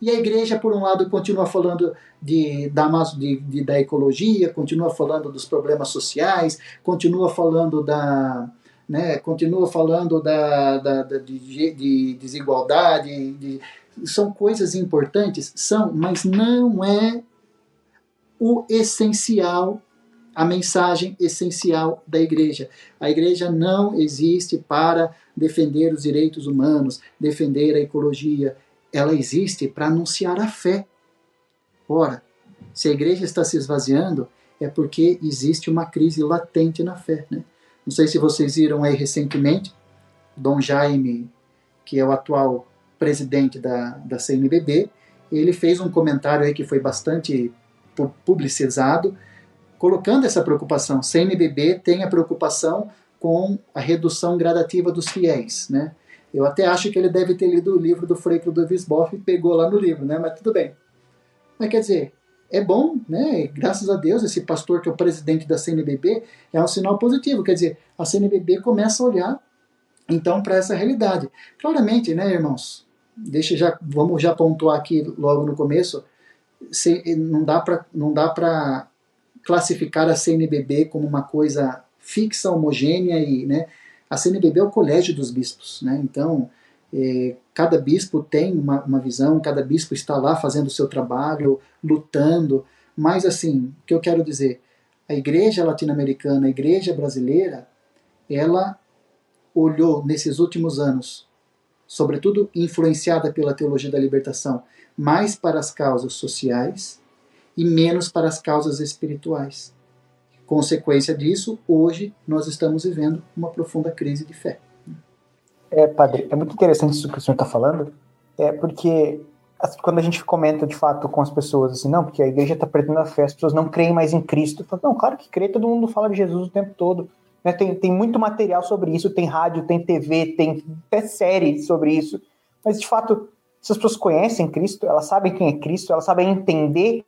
E a igreja, por um lado, continua falando de, da, de, de, da ecologia, continua falando dos problemas sociais, continua falando da, né, continua falando da, da, da de, de, desigualdade, de, são coisas importantes, são, mas não é o essencial, a mensagem essencial da igreja. A igreja não existe para defender os direitos humanos, defender a ecologia, ela existe para anunciar a fé. Ora, se a igreja está se esvaziando, é porque existe uma crise latente na fé. Né? Não sei se vocês viram aí recentemente, Dom Jaime, que é o atual presidente da, da CNBB, ele fez um comentário aí que foi bastante publicizado, colocando essa preocupação. CNBB tem a preocupação com a redução gradativa dos fiéis, né? Eu até acho que ele deve ter lido o livro do Frei Clodovis Boff e pegou lá no livro, né? Mas tudo bem. Mas quer dizer, é bom, né? Graças a Deus, esse pastor que é o presidente da CNBB é um sinal positivo. Quer dizer, a CNBB começa a olhar então para essa realidade. Claramente, né, irmãos? Deixa já, vamos já pontuar aqui logo no começo. Se, não dá para não dá para classificar a CNBB como uma coisa fixa, homogênea e, né? A CNBB é o colégio dos bispos, né? Então, é, cada bispo tem uma, uma visão, cada bispo está lá fazendo o seu trabalho, lutando. Mas, assim, o que eu quero dizer? A igreja latino-americana, a igreja brasileira, ela olhou nesses últimos anos, sobretudo influenciada pela teologia da libertação, mais para as causas sociais e menos para as causas espirituais. Consequência disso, hoje nós estamos vivendo uma profunda crise de fé. É, padre, é muito interessante isso que o senhor está falando, é porque quando a gente comenta de fato com as pessoas assim, não, porque a igreja está perdendo a fé, as pessoas não creem mais em Cristo. Falo, não, claro que crê, todo mundo fala de Jesus o tempo todo. Né? Tem, tem muito material sobre isso, tem rádio, tem TV, tem até série sobre isso. Mas de fato, se as pessoas conhecem Cristo, elas sabem quem é Cristo, elas sabem entender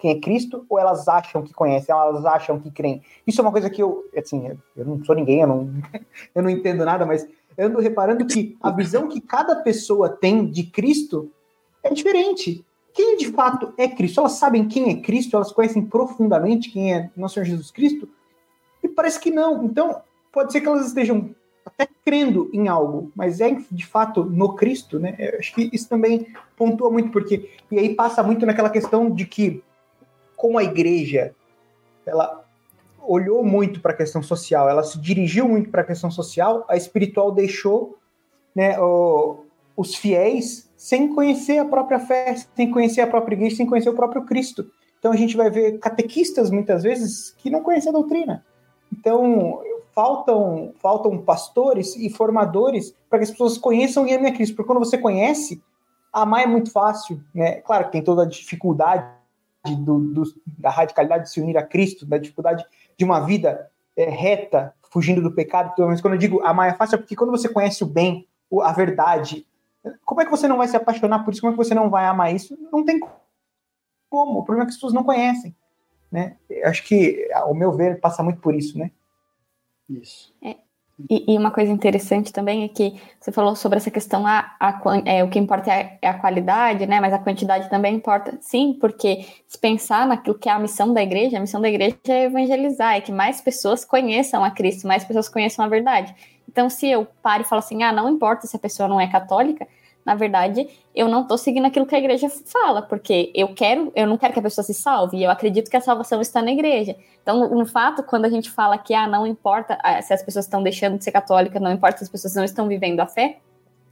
quem é Cristo ou elas acham que conhecem, elas acham que creem? Isso é uma coisa que eu, assim, eu não sou ninguém, eu não, <laughs> eu não entendo nada, mas eu ando reparando que a visão que cada pessoa tem de Cristo é diferente. Quem de fato é Cristo? Elas sabem quem é Cristo, elas conhecem profundamente quem é nosso Senhor Jesus Cristo? E parece que não. Então, pode ser que elas estejam até crendo em algo, mas é de fato no Cristo, né? Eu acho que isso também pontua muito, porque. E aí passa muito naquela questão de que como a igreja ela olhou muito para a questão social, ela se dirigiu muito para a questão social, a espiritual deixou né, o, os fiéis sem conhecer a própria fé, sem conhecer a própria igreja, sem conhecer o próprio Cristo. Então a gente vai ver catequistas muitas vezes que não conhecem a doutrina. Então faltam faltam pastores e formadores para que as pessoas conheçam e amem a Cristo, porque quando você conhece, amar é muito fácil, né? Claro que tem toda a dificuldade do, do, da radicalidade de se unir a Cristo, da dificuldade de uma vida é, reta, fugindo do pecado. Mas quando eu digo amar é fácil, é porque quando você conhece o bem, a verdade, como é que você não vai se apaixonar por isso? Como é que você não vai amar isso? Não tem como. O problema é que as pessoas não conhecem. Né? Eu acho que, ao meu ver, passa muito por isso, né? Isso. É, e, e, uma coisa interessante também é que você falou sobre essa questão, a, a, é, o que importa é, é, a qualidade, né? Mas a quantidade também importa. Sim, porque se pensar naquilo que é a missão da igreja, a missão da igreja é evangelizar, é que mais pessoas conheçam a Cristo, mais pessoas conheçam a verdade. Então, se eu paro e falo assim, ah, não importa se a pessoa não é católica, na verdade, eu não estou seguindo aquilo que a igreja fala, porque eu quero, eu não quero que a pessoa se salve, e eu acredito que a salvação está na igreja. Então, no fato, quando a gente fala que ah, não importa ah, se as pessoas estão deixando de ser católicas, não importa se as pessoas não estão vivendo a fé,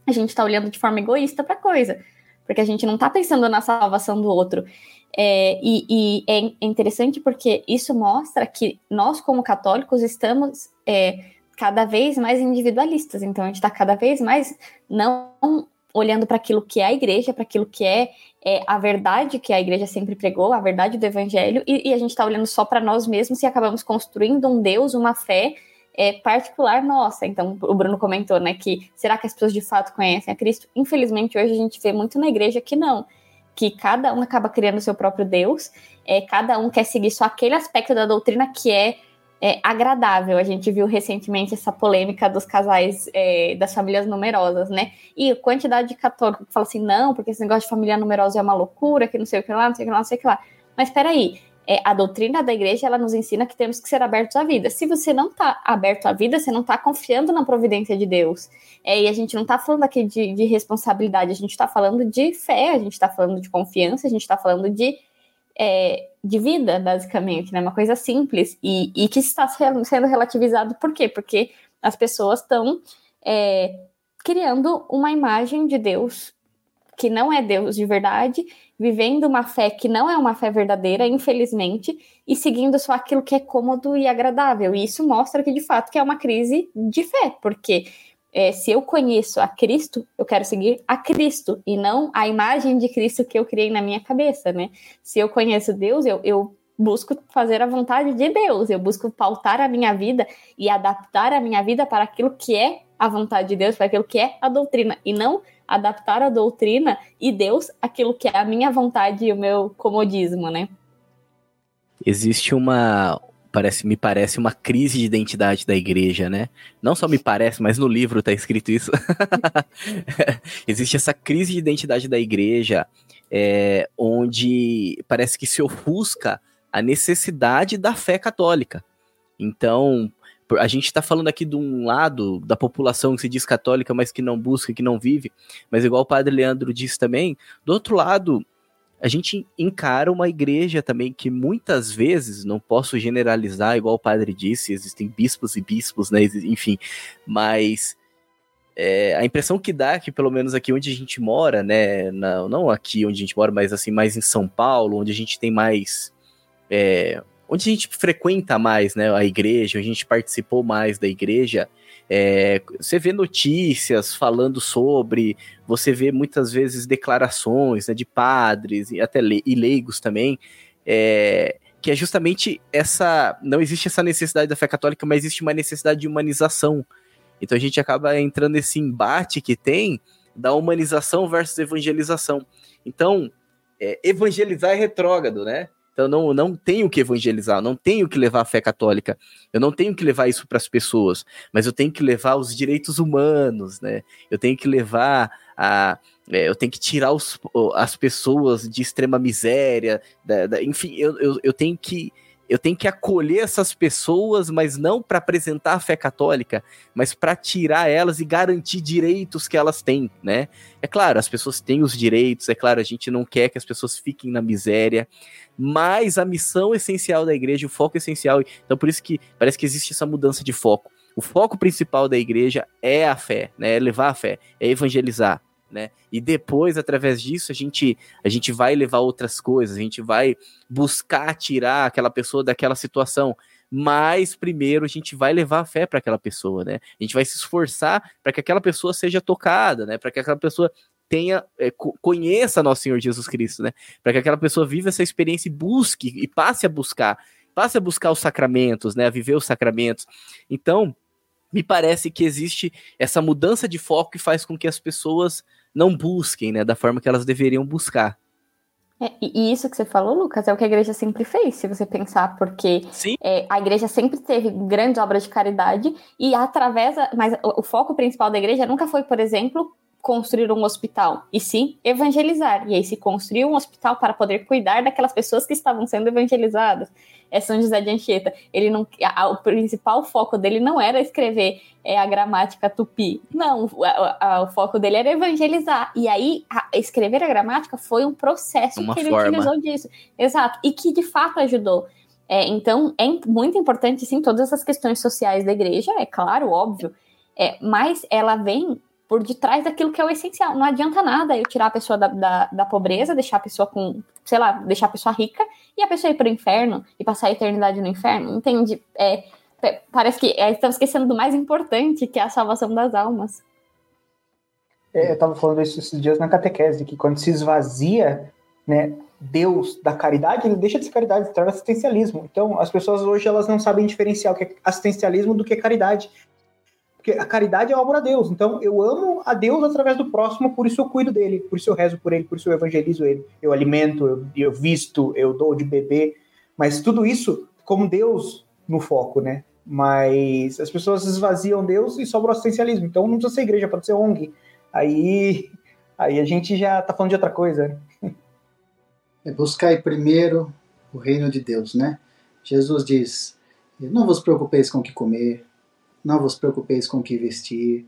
a gente está olhando de forma egoísta para a coisa, porque a gente não está pensando na salvação do outro. É, e, e, é interessante porque isso mostra que nós, como católicos, estamos é, cada vez mais individualistas. Então, a gente está cada vez mais não olhando para aquilo que é a igreja, para aquilo que é, é, a verdade que a igreja sempre pregou, a verdade do evangelho, e, e a gente está olhando só para nós mesmos e acabamos construindo um Deus, uma fé é, particular nossa. Então, o Bruno comentou, né, que será que as pessoas de fato conhecem a Cristo? Infelizmente, hoje a gente vê muito na igreja que não, que cada um acaba criando o seu próprio Deus, é, cada um quer seguir só aquele aspecto da doutrina que é é, agradável. A gente viu recentemente essa polêmica dos casais é, das famílias numerosas, né? E a quantidade de católicos que fala assim, não, porque esse negócio de família numerosa é uma loucura, que não sei o que lá, não sei o que lá, não sei o que lá. Mas peraí, é, a doutrina da igreja, ela nos ensina que temos que ser abertos à vida. Se você não está aberto à vida, você não está confiando na providência de Deus. É, e a gente não está falando aqui de, de responsabilidade, a gente está falando de fé, a gente está falando de confiança, a gente está falando de é, de vida, basicamente, né? Uma coisa simples e, e que está sendo relativizado por quê? Porque as pessoas estão é, criando uma imagem de Deus que não é Deus de verdade, vivendo uma fé que não é uma fé verdadeira, infelizmente, e seguindo só aquilo que é cômodo e agradável. E isso mostra que, de fato, que é uma crise de fé, porque é, se eu conheço a Cristo, eu quero seguir a Cristo e não a imagem de Cristo que eu criei na minha cabeça, né? Se eu conheço Deus, eu, eu busco fazer a vontade de Deus, eu busco pautar a minha vida e adaptar a minha vida para aquilo que é a vontade de Deus, para aquilo que é a doutrina, e não adaptar a doutrina e Deus aquilo que é a minha vontade e o meu comodismo, né? Existe uma, parece, me parece uma crise de identidade da igreja, né? Não só me parece, mas no livro tá escrito isso. <laughs> Existe essa crise de identidade da igreja, é, onde parece que se ofusca a necessidade da fé católica. Então, a gente está falando aqui de um lado da população que se diz católica, mas que não busca, que não vive, mas igual o padre Leandro disse também, do outro lado, a gente encara uma igreja também que muitas vezes, não posso generalizar, igual o padre disse, existem bispos e bispos, né? Enfim, mas é, a impressão que dá que, pelo menos aqui onde a gente mora, né? Não, não aqui onde a gente mora, mas assim, mais em São Paulo, onde a gente tem mais. É, onde a gente frequenta mais, né? A igreja, onde a gente participou mais da igreja. É, você vê notícias falando sobre, você vê muitas vezes declarações né, de padres e até le e leigos também, é, que é justamente essa. Não existe essa necessidade da fé católica, mas existe uma necessidade de humanização. Então a gente acaba entrando nesse embate que tem da humanização versus evangelização. Então, é, evangelizar é retrógrado, né? Então não, não tenho que evangelizar, não tenho que levar a fé católica, eu não tenho que levar isso para as pessoas, mas eu tenho que levar os direitos humanos, né? Eu tenho que levar a. É, eu tenho que tirar os, as pessoas de extrema miséria, da, da, enfim, eu, eu, eu tenho que eu tenho que acolher essas pessoas, mas não para apresentar a fé católica, mas para tirar elas e garantir direitos que elas têm, né? É claro, as pessoas têm os direitos, é claro, a gente não quer que as pessoas fiquem na miséria, mas a missão essencial da igreja, o foco essencial, então por isso que parece que existe essa mudança de foco. O foco principal da igreja é a fé, né? É levar a fé, é evangelizar né? E depois, através disso, a gente, a gente vai levar outras coisas, a gente vai buscar tirar aquela pessoa daquela situação. Mas primeiro a gente vai levar a fé para aquela pessoa, né? A gente vai se esforçar para que aquela pessoa seja tocada, né? Para que aquela pessoa tenha é, conheça nosso Senhor Jesus Cristo, né? Para que aquela pessoa viva essa experiência e busque e passe a buscar, passe a buscar os sacramentos, né? A viver os sacramentos. Então, me parece que existe essa mudança de foco que faz com que as pessoas não busquem, né, da forma que elas deveriam buscar. É, e isso que você falou, Lucas, é o que a igreja sempre fez, se você pensar, porque é, a igreja sempre teve grandes obras de caridade e através, mas o, o foco principal da igreja nunca foi, por exemplo, construir um hospital, e sim evangelizar. E aí se construiu um hospital para poder cuidar daquelas pessoas que estavam sendo evangelizadas. É São José de Anchieta. Ele não, a, o principal foco dele não era escrever é, a gramática tupi. Não, a, a, o foco dele era evangelizar. E aí, escrever a gramática foi um processo Uma que ele forma. utilizou disso. Exato. E que de fato ajudou. É, então, é muito importante, sim, todas essas questões sociais da igreja, é claro, óbvio. É, mas ela vem por detrás daquilo que é o essencial. Não adianta nada eu tirar a pessoa da, da, da, pobreza, deixar a pessoa com, sei lá, deixar a pessoa rica e a pessoa ir para o inferno e passar a eternidade no inferno. Entende? É, parece que é, estamos esquecendo do mais importante, que é a salvação das almas. É, eu estava falando isso esses dias na catequese, que quando se esvazia né, Deus da caridade, ele deixa de ser caridade, se torna assistencialismo. Então, as pessoas hoje elas não sabem diferenciar o que é assistencialismo do que é caridade. Porque a caridade é o amor a Deus. Então, eu amo a Deus através do próximo, por isso eu cuido dele, por isso eu rezo por ele, por isso eu evangelizo ele. Eu alimento, eu, eu visto, eu dou de beber. Mas tudo isso como Deus no foco, né? Mas as pessoas esvaziam Deus e sobra o assistencialismo. Então, não precisa ser igreja, pode ser ONG. Aí, <laughs> aí a gente já tá falando de outra coisa. É buscar primeiro o reino de Deus, né? Jesus diz: Não vos preocupeis com o que comer, não vos preocupeis com o que vestir.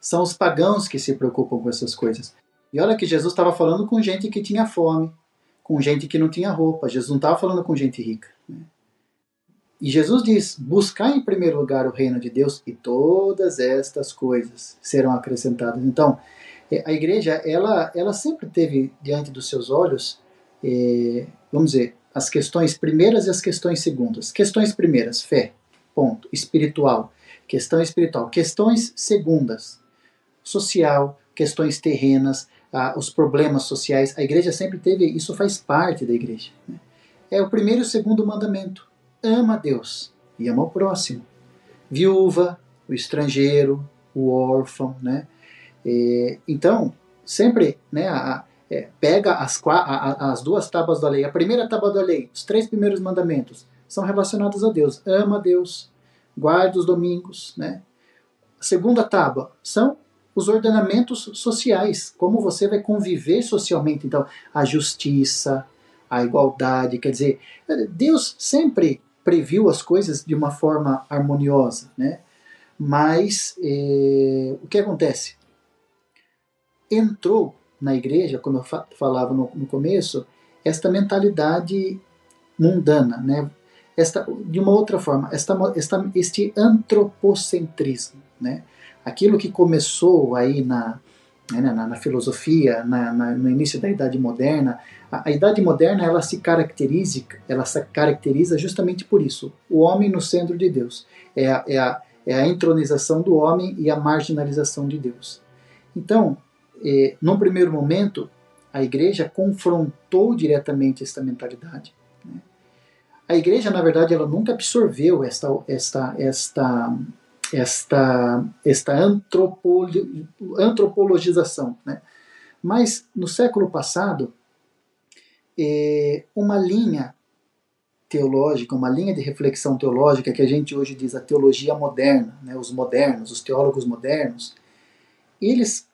São os pagãos que se preocupam com essas coisas. E olha que Jesus estava falando com gente que tinha fome, com gente que não tinha roupa. Jesus não estava falando com gente rica. Né? E Jesus diz: buscar em primeiro lugar o reino de Deus e todas estas coisas serão acrescentadas. Então, é, a igreja, ela, ela sempre teve diante dos seus olhos, é, vamos dizer, as questões primeiras e as questões segundas. Questões primeiras, fé, ponto, espiritual questão espiritual, questões segundas, social, questões terrenas, ah, os problemas sociais. A igreja sempre teve, isso faz parte da igreja. Né? É o primeiro e o segundo mandamento. Ama a Deus e ama o próximo. Viúva, o estrangeiro, o órfão, né? Então, sempre, né, a, é, pega as, a, as duas tábuas da lei. A primeira tábua da lei, os três primeiros mandamentos, são relacionados a Deus. Ama a Deus, guarde os domingos, né? A segunda tábua são os ordenamentos sociais, como você vai conviver socialmente. Então, a justiça, a igualdade, quer dizer, Deus sempre previu as coisas de uma forma harmoniosa, né? Mas eh, o que acontece? Entrou na igreja, como eu falava no, no começo, esta mentalidade mundana, né? Esta, de uma outra forma, esta, esta, este antropocentrismo, né? Aquilo que começou aí na, né, na, na, filosofia, na, na, no início da Idade Moderna, a, a, Idade Moderna ela se caracteriza, ela se caracteriza justamente por isso, o homem no centro de Deus, é a, é a, é a entronização do homem e a marginalização de Deus. Então, eh, num primeiro momento, a Igreja confrontou diretamente esta mentalidade, a igreja, na verdade, ela nunca absorveu esta, esta, esta, esta, esta antropolo, antropologização. Né? Mas no século passado, é, uma linha teológica, uma linha de reflexão teológica que a gente hoje diz a teologia moderna, né, os modernos, os teólogos modernos, eles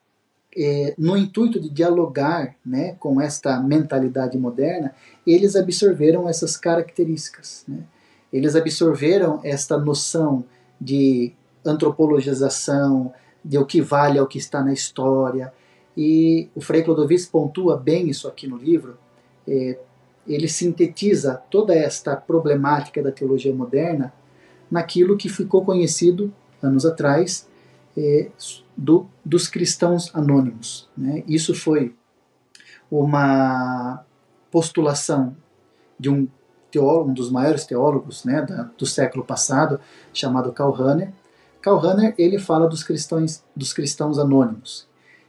é, no intuito de dialogar né, com esta mentalidade moderna, eles absorveram essas características. Né? Eles absorveram esta noção de antropologização, de o que vale ao que está na história. E o Frei Clodovis pontua bem isso aqui no livro. É, ele sintetiza toda esta problemática da teologia moderna naquilo que ficou conhecido anos atrás é, do, dos cristãos anônimos. Né? Isso foi uma postulação de um teólogo, um dos maiores teólogos né, da, do século passado, chamado Karl Rahner. Karl Rahner ele fala dos cristãos, dos cristãos anônimos.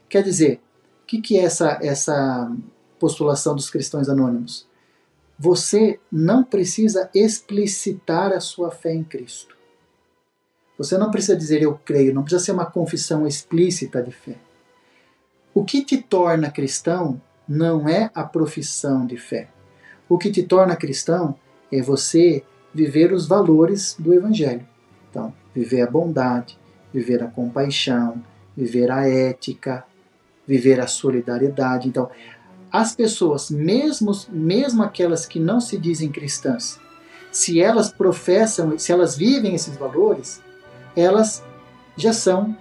Quer dizer, que, que é essa, essa postulação dos cristãos anônimos? Você não precisa explicitar a sua fé em Cristo. Você não precisa dizer eu creio, não precisa ser uma confissão explícita de fé. O que te torna cristão não é a profissão de fé. O que te torna cristão é você viver os valores do Evangelho. Então, viver a bondade, viver a compaixão, viver a ética, viver a solidariedade. Então, as pessoas, mesmo, mesmo aquelas que não se dizem cristãs, se elas professam, se elas vivem esses valores, elas já são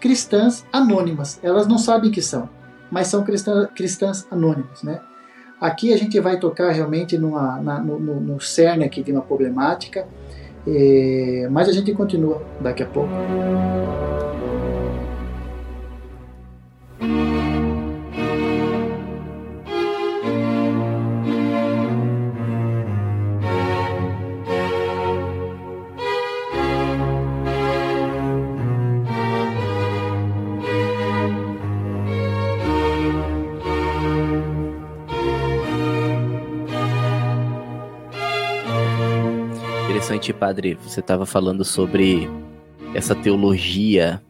cristãs anônimas. Elas não sabem que são, mas são cristãs, cristãs anônimas, né? Aqui a gente vai tocar realmente numa, na, no, no, cerne aqui de uma problemática, é, mas a gente continua daqui a pouco. Interessante, padre. Você estava falando sobre essa teologia,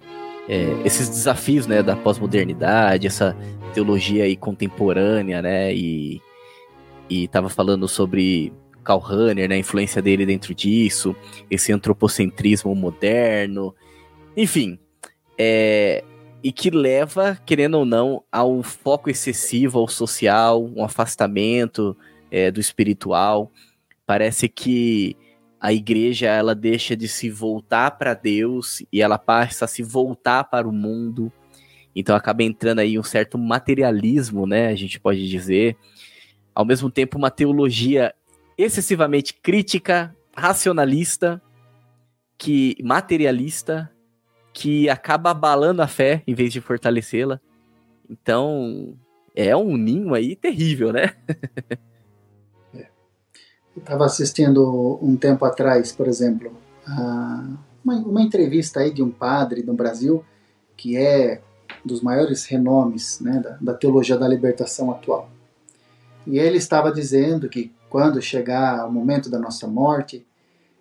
é, esses desafios, né, da pós-modernidade, essa teologia aí contemporânea, né, e estava falando sobre Karl Rahner, né, a influência dele dentro disso, esse antropocentrismo moderno, enfim, é, e que leva, querendo ou não, ao foco excessivo ao social, um afastamento é, do espiritual. Parece que a igreja ela deixa de se voltar para Deus e ela passa a se voltar para o mundo. Então acaba entrando aí um certo materialismo, né? A gente pode dizer. Ao mesmo tempo, uma teologia excessivamente crítica, racionalista, que materialista, que acaba abalando a fé em vez de fortalecê-la. Então, é um ninho aí terrível, né? <laughs> estava assistindo um tempo atrás, por exemplo, uma, uma, entrevista aí de um padre no Brasil que é dos maiores renomes né, da, da teologia da libertação atual. E ele estava dizendo que quando chegar o momento da nossa morte,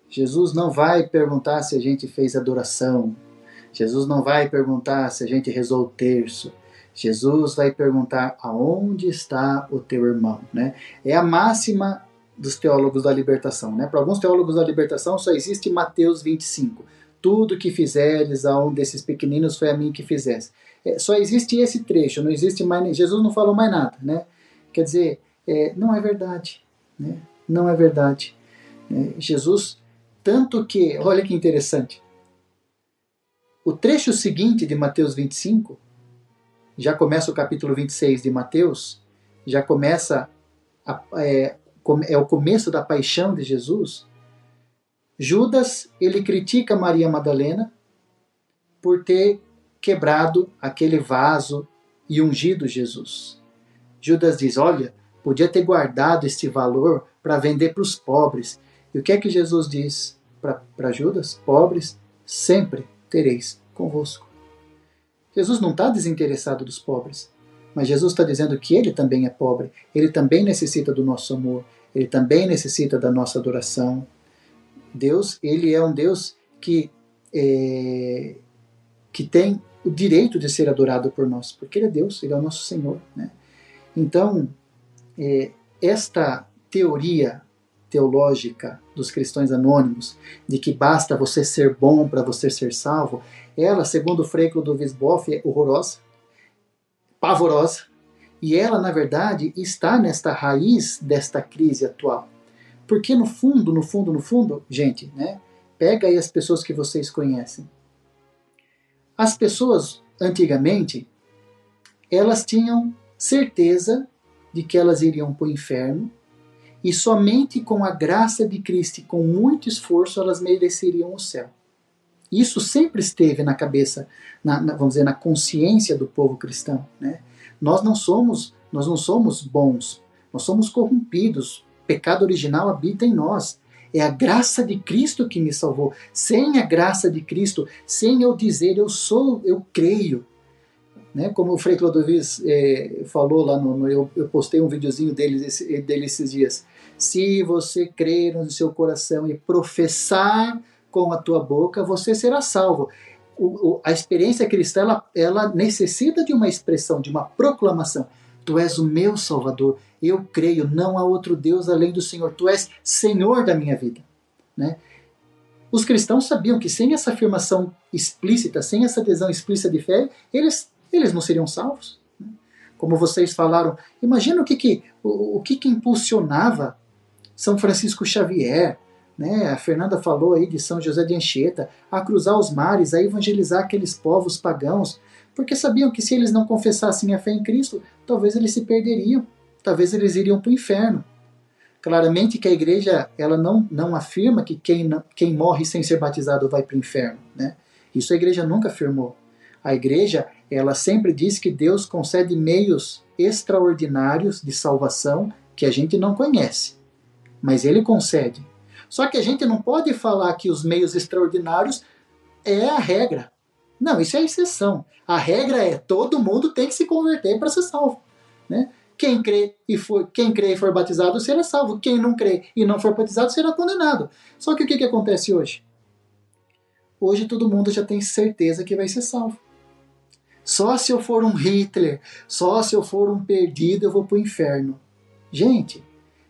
Jesus não vai perguntar se a gente fez adoração, Jesus não vai perguntar se a gente rezou o terço, Jesus vai perguntar aonde está o teu irmão, né? É a máxima dos teólogos da libertação. Né? Para alguns teólogos da libertação só existe Mateus 25. Tudo que fizeres a um desses pequeninos foi a mim que fizesse. É, só existe esse trecho, não existe mais. Jesus não falou mais nada. Né? Quer dizer, é, não é verdade. Né? Não é verdade. É, Jesus, tanto que, olha que interessante, o trecho seguinte de Mateus 25, já começa o capítulo 26 de Mateus, já começa a, é, é o começo da paixão de Jesus, Judas ele critica Maria Madalena por ter quebrado aquele vaso e ungido Jesus. Judas diz: Olha, podia ter guardado este valor para vender para os pobres. E o que é que Jesus diz para Judas? Pobres sempre tereis convosco. Jesus não está desinteressado dos pobres. Mas Jesus está dizendo que ele também é pobre, ele também necessita do nosso amor, ele também necessita da nossa adoração. Deus, ele é um Deus que, é, que tem o direito de ser adorado por nós, porque ele é Deus, ele é o nosso Senhor. Né? Então, é, esta teoria teológica dos cristãos anônimos, de que basta você ser bom para você ser salvo, ela, segundo o Frei Clodovis Boff, é horrorosa, pavorosa, e ela, na verdade, está nesta raiz desta crise atual. Porque no fundo, no fundo, no fundo, gente, né? Pega aí as pessoas que vocês conhecem. As pessoas, antigamente, elas tinham certeza de que elas iriam para o inferno e somente com a graça de Cristo e com muito esforço elas mereceriam o céu. Isso sempre esteve na cabeça, na, na, vamos dizer, na consciência do povo cristão. Né? Nós não somos, nós não somos bons, nós somos corrompidos. O pecado original habita em nós. É a graça de Cristo que me salvou. Sem a graça de Cristo, sem eu dizer eu sou, eu creio, Né? Como o Frei Clodovis é, falou lá no, no eu, eu, postei um videozinho dele, esse, dele esses dias. Se você crer no seu coração e professar com a tua boca, você será salvo. O, o, a experiência cristã ela, ela necessita de uma expressão, de uma proclamação. Tu és o meu Salvador. Eu creio, não há outro Deus além do Senhor. Tu és Senhor da minha vida. Né? Os cristãos sabiam que sem essa afirmação explícita, sem essa adesão explícita de fé, eles, eles não seriam salvos. Né? Como vocês falaram, imagina o que, que, o, o que, que impulsionava São Francisco Xavier, né? A Fernanda falou aí de São José de Anchieta, a cruzar os mares, a evangelizar aqueles povos pagãos, porque sabiam que se eles não confessassem a fé em Cristo, talvez eles se perderiam, talvez eles iriam para o inferno. Claramente que a igreja ela não, não afirma que quem, quem morre sem ser batizado vai para o inferno. Né? Isso a igreja nunca afirmou. A igreja ela sempre diz que Deus concede meios extraordinários de salvação que a gente não conhece, mas Ele concede. Só que a gente não pode falar que os meios extraordinários é a regra. Não, isso é exceção. A regra é todo mundo tem que se converter para ser salvo. Né? Quem crê e for, quem crê e for batizado será salvo. Quem não crê e não for batizado será condenado. Só que o que, que acontece hoje? Hoje todo mundo já tem certeza que vai ser salvo. Só se eu for um Hitler, só se eu for um perdido, eu vou para o inferno. Gente,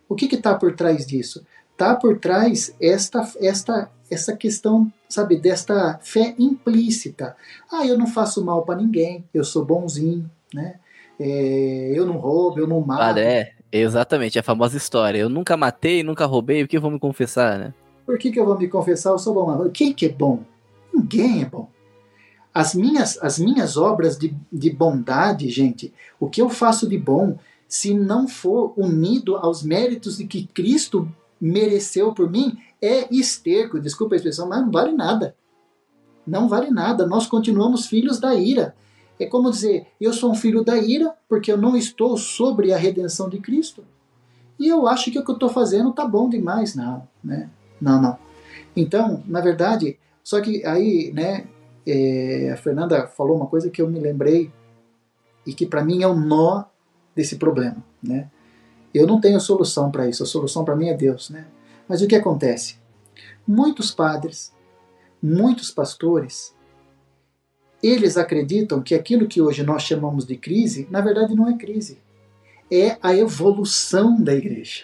o que está por trás disso? Está por trás esta, esta, essa questão, sabe, desta fé implícita. Ah, eu não faço mal para ninguém, eu sou bonzinho, né? é, eu não roubo, eu não mato. Ah, é, exatamente, a famosa história. Eu nunca matei, nunca roubei, por que eu vou me confessar, né? Por que, que eu vou me confessar? Eu sou bom. Quem que é bom? Ninguém é bom. As minhas, as minhas obras de, de bondade, gente, o que eu faço de bom, se não for unido aos méritos de que Cristo mereceu por mim, é esterco. Desculpa a expressão, mas não vale nada. Não vale nada. Nós continuamos filhos da ira. É como dizer, eu sou um filho da ira porque eu não estou sobre a redenção de Cristo. E eu acho que o que eu estou fazendo tá bom demais. Não, né? Não, não. Então, na verdade, só que aí, né, é, a Fernanda falou uma coisa que eu me lembrei e que para mim é o nó desse problema, né? Eu não tenho solução para isso, a solução para mim é Deus, né? Mas o que acontece? Muitos padres, muitos pastores eles acreditam que aquilo que hoje nós chamamos de crise, na verdade não é crise. É a evolução da igreja.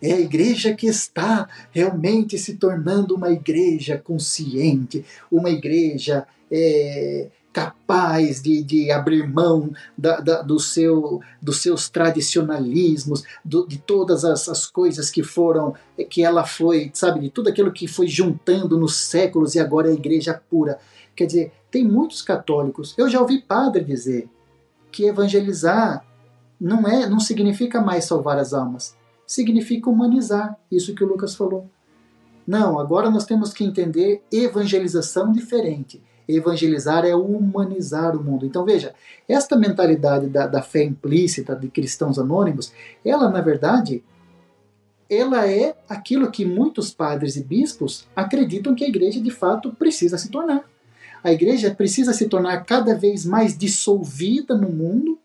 É a igreja que está realmente se tornando uma igreja consciente, uma igreja é, capaz de, de abrir mão da, da, do seu, dos seus tradicionalismos, do, de todas as, as coisas que foram, que ela foi, sabe, de tudo aquilo que foi juntando nos séculos e agora é a igreja pura. Quer dizer, tem muitos católicos. Eu já ouvi padre dizer que evangelizar não é, não significa mais salvar as almas, significa humanizar. Isso que o Lucas falou. Não, agora nós temos que entender evangelização diferente. Evangelizar é humanizar o mundo. Então veja, esta mentalidade da, da fé implícita de cristãos anônimos, ela na verdade, ela é aquilo que muitos padres e bispos acreditam que a igreja de fato precisa se tornar. A igreja precisa se tornar cada vez mais dissolvida no mundo.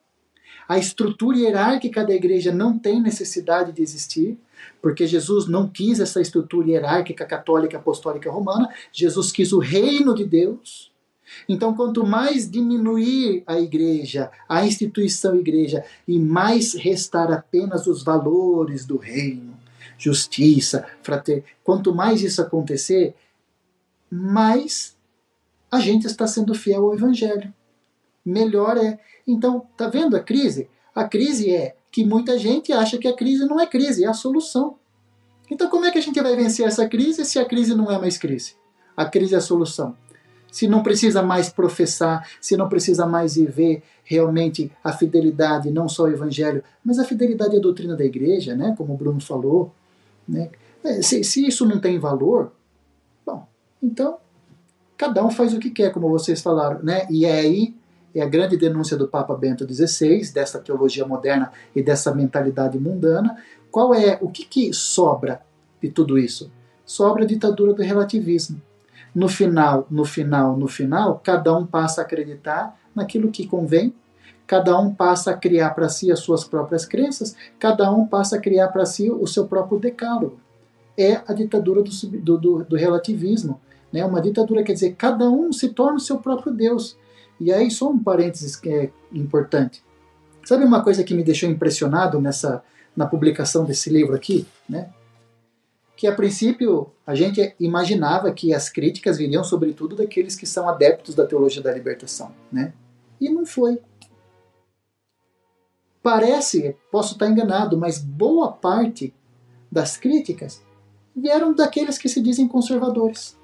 A estrutura hierárquica da igreja não tem necessidade de existir, porque Jesus não quis essa estrutura hierárquica católica apostólica romana. Jesus quis o reino de Deus. Então, quanto mais diminuir a igreja, a instituição igreja, e mais restar apenas os valores do reino, justiça, frater, quanto mais isso acontecer, mais a gente está sendo fiel ao Evangelho. Melhor é. Então, tá vendo a crise? A crise é que muita gente acha que a crise não é crise, é a solução. Então, como é que a gente vai vencer essa crise se a crise não é mais crise? A crise é a solução. Se não precisa mais professar, se não precisa mais viver realmente a fidelidade, não só ao Evangelho, mas a fidelidade à doutrina da igreja, né? como o Bruno falou. Né? É, se, se isso não tem valor, bom, então cada um faz o que quer, como vocês falaram, né? E é aí é a grande denúncia do Papa Bento XVI, dessa teologia moderna e dessa mentalidade mundana. Qual é o que, que sobra de tudo isso? Sobra a ditadura do relativismo. No final, no final, no final, cada um passa a acreditar naquilo que convém, cada um passa a criar para si as suas próprias crenças, cada um passa a criar para si o seu próprio decálogo. É a ditadura do, do, do relativismo. Né? Uma ditadura quer dizer cada um se torna o seu próprio Deus. E aí, só um parênteses que é importante. Sabe uma coisa que me deixou impressionado nessa na publicação desse livro aqui, né? Que a princípio a gente imaginava que as críticas viriam sobretudo daqueles que são adeptos da teologia da libertação, né? E não foi. Parece, posso estar enganado, mas boa parte das críticas vieram daqueles que se dizem conservadores.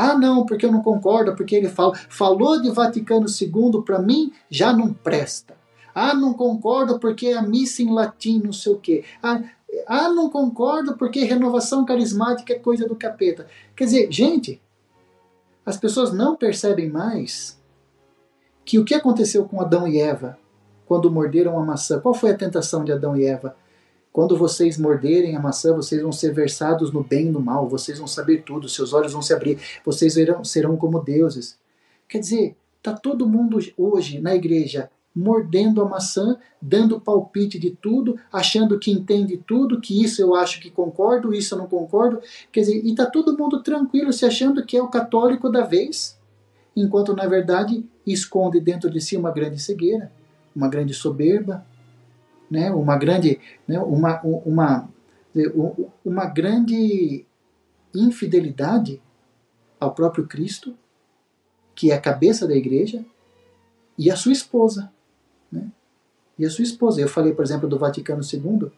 Ah, não, porque eu não concordo, porque ele fala, falou de Vaticano II, para mim já não presta. Ah, não concordo porque a missa em latim, não sei o quê. Ah, ah, não concordo porque renovação carismática é coisa do capeta. Quer dizer, gente, as pessoas não percebem mais que o que aconteceu com Adão e Eva quando morderam a maçã? Qual foi a tentação de Adão e Eva? Quando vocês morderem a maçã, vocês vão ser versados no bem e no mal, vocês vão saber tudo, seus olhos vão se abrir, vocês serão, serão como deuses. Quer dizer, está todo mundo hoje na igreja mordendo a maçã, dando palpite de tudo, achando que entende tudo, que isso eu acho que concordo, isso eu não concordo. Quer dizer, e está todo mundo tranquilo, se achando que é o católico da vez, enquanto na verdade esconde dentro de si uma grande cegueira, uma grande soberba, né, uma grande, né, uma, uma, uma grande infidelidade ao próprio Cristo, que é a cabeça da igreja, e a sua esposa. Né? E a sua esposa. Eu falei, por exemplo, do Vaticano II.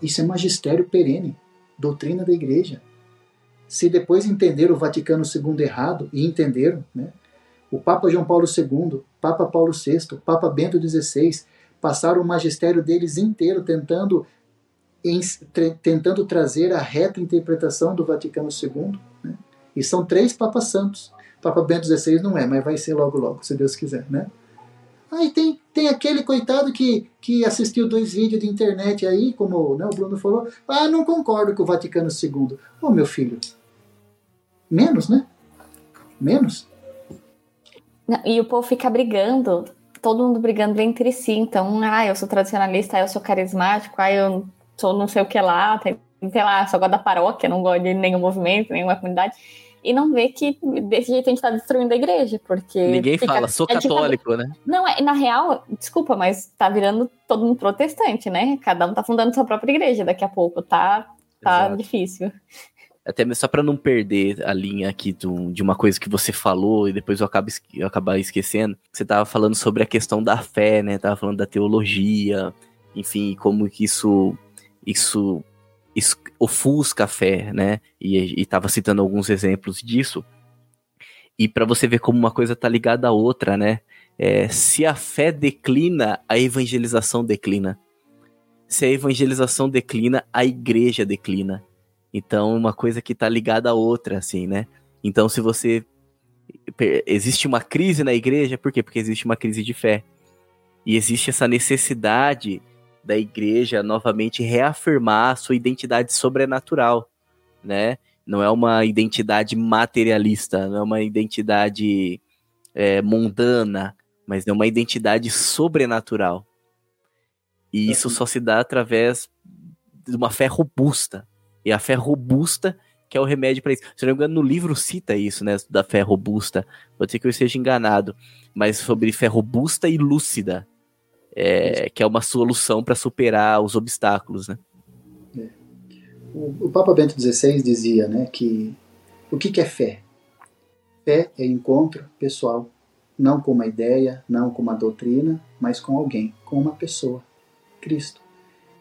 Isso é magistério perene, doutrina da igreja. Se depois entenderam o Vaticano II errado, e entenderam, né? o Papa João Paulo II, Papa Paulo VI, Papa Bento XVI, passaram o magistério deles inteiro tentando, em, tentando trazer a reta interpretação do Vaticano II. Né? E são três Papas Santos. Papa Bento XVI não é, mas vai ser logo logo, se Deus quiser. Né? Aí tem, tem aquele coitado que, que assistiu dois vídeos de internet aí, como né, o Bruno falou, ah, não concordo com o Vaticano II. Ô oh, meu filho, menos, né? Menos. E o povo fica brigando todo mundo brigando entre si. Então, ah, eu sou tradicionalista, ah, eu sou carismático, ah, eu sou não sei o que lá, sei lá, só gosto da paróquia, não gosto de nenhum movimento, nenhuma comunidade. E não vê que desse jeito a gente está destruindo a igreja, porque. Ninguém fica, fala, sou católico, tá, né? Não, é, na real, desculpa, mas tá virando todo mundo protestante, né? Cada um tá fundando sua própria igreja daqui a pouco, tá, tá difícil até só para não perder a linha aqui do, de uma coisa que você falou e depois eu acabo eu acabar esquecendo, você tava falando sobre a questão da fé, né? Tava falando da teologia, enfim, como que isso isso, isso ofusca a fé, né? E, e tava citando alguns exemplos disso. E para você ver como uma coisa tá ligada à outra, né? É, se a fé declina, a evangelização declina. Se a evangelização declina, a igreja declina. Então, uma coisa que tá ligada à outra, assim, né? Então, se você. Existe uma crise na igreja, por quê? Porque existe uma crise de fé. E existe essa necessidade da igreja novamente reafirmar a sua identidade sobrenatural, né? Não é uma identidade materialista, não é uma identidade é, mundana, mas é uma identidade sobrenatural. E isso só se dá através de uma fé robusta, e a fé robusta que é o remédio para isso. Se não me engano, no livro cita isso, né, da fé robusta. Pode ser que eu esteja enganado, mas sobre fé robusta e lúcida, é, que é uma solução para superar os obstáculos, né? É. O, o, Papa Bento XVI dizia, né, que o que, que é fé? Fé é encontro pessoal, não com uma ideia, não com uma doutrina, mas com alguém, com uma pessoa, Cristo.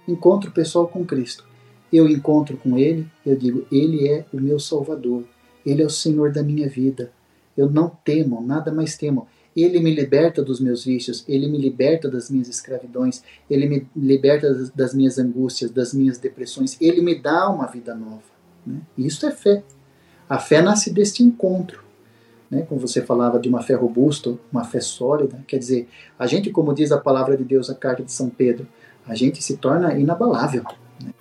Encontro pessoal com Cristo eu encontro com Ele, eu digo: Ele é o meu Salvador, Ele é o Senhor da minha vida. Eu não temo, nada mais temo. Ele me liberta dos meus vícios, Ele me liberta das minhas escravidões, Ele me liberta das minhas angústias, das minhas depressões, Ele me dá uma vida nova. Né? Isso é fé. A fé nasce deste encontro. Né? Como você falava de uma fé robusta, uma fé sólida, quer dizer, a gente, como diz a palavra de Deus, a carta de São Pedro, a gente se torna inabalável. Né?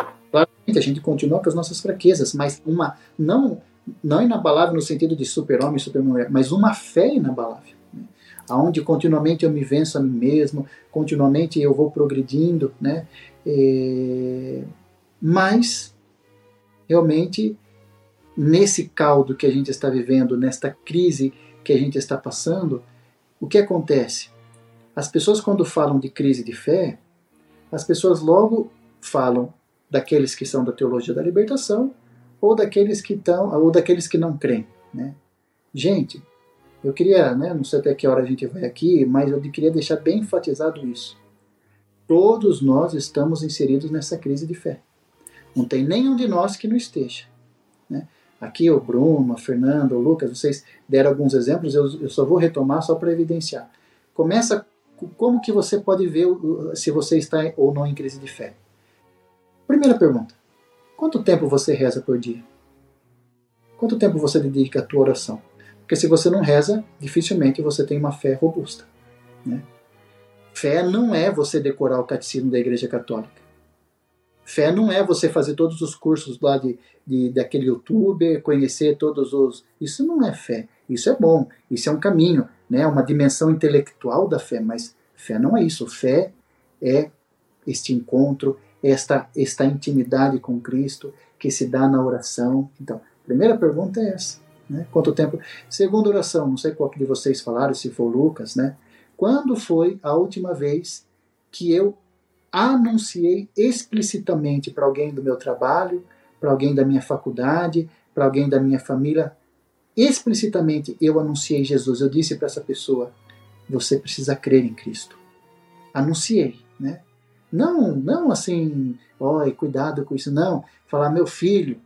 A gente continua com as nossas fraquezas, mas uma não não inabalável no sentido de super-homem, super-mulher, mas uma fé inabalável. Né? aonde continuamente eu me venço a mim mesmo, continuamente eu vou progredindo, né? É, mas realmente nesse caldo que a gente está vivendo, nesta crise que a gente está passando, o que acontece? As pessoas quando falam de crise de fé, as pessoas logo falam daqueles que são da teologia da libertação ou daqueles que estão ou daqueles que não creem, né? Gente, eu queria, né, não sei até que hora a gente vai aqui, mas eu queria deixar bem enfatizado isso. Todos nós estamos inseridos nessa crise de fé. Não tem nenhum de nós que não esteja. Né? Aqui o Bruno, a Fernanda, o Lucas, vocês deram alguns exemplos, eu, eu só vou retomar só para evidenciar. Começa como que você pode ver se você está ou não em crise de fé. Primeira pergunta: quanto tempo você reza por dia? Quanto tempo você dedica à tua oração? Porque se você não reza, dificilmente você tem uma fé robusta. Né? Fé não é você decorar o catecismo da Igreja Católica. Fé não é você fazer todos os cursos lá de, de, daquele youtuber, conhecer todos os. Isso não é fé. Isso é bom. Isso é um caminho, né? uma dimensão intelectual da fé. Mas fé não é isso. Fé é este encontro, esta, esta intimidade com Cristo que se dá na oração. Então, primeira pergunta é essa. Né? Quanto tempo? Segunda oração, não sei qual de vocês falaram, se for Lucas, né? Quando foi a última vez que eu anunciei explicitamente para alguém do meu trabalho, para alguém da minha faculdade, para alguém da minha família, explicitamente eu anunciei Jesus. Eu disse para essa pessoa: você precisa crer em Cristo. Anunciei, né? Não, não assim, oi, cuidado com isso, não. Falar, meu filho,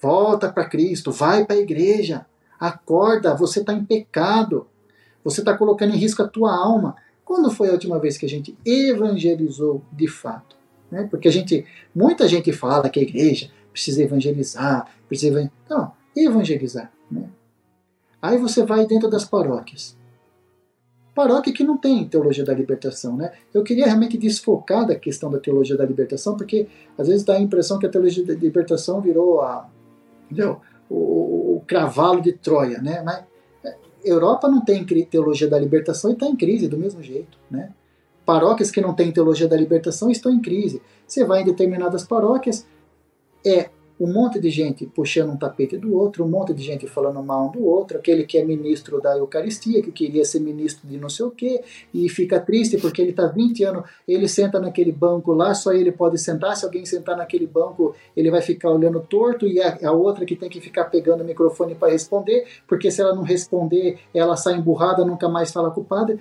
volta para Cristo, vai para a igreja, acorda, você está em pecado, você está colocando em risco a tua alma. Quando foi a última vez que a gente evangelizou de fato? Né? Porque a gente, muita gente fala que a igreja precisa evangelizar, precisa não, evangelizar. Né? Aí você vai dentro das paróquias. Paróquia que não tem teologia da libertação, né? Eu queria realmente desfocar da questão da teologia da libertação, porque às vezes dá a impressão que a teologia da libertação virou a, entendeu? O, o cavalo de Troia, né? Mas Europa não tem teologia da libertação e está em crise do mesmo jeito. Né? Paróquias que não têm teologia da libertação estão em crise. Você vai em determinadas paróquias, é um monte de gente puxando um tapete do outro, um monte de gente falando mal um do outro, aquele que é ministro da Eucaristia, que queria ser ministro de não sei o quê, e fica triste porque ele está 20 anos, ele senta naquele banco lá, só ele pode sentar, se alguém sentar naquele banco, ele vai ficar olhando torto, e a, a outra que tem que ficar pegando o microfone para responder, porque se ela não responder, ela sai emburrada, nunca mais fala com o padre.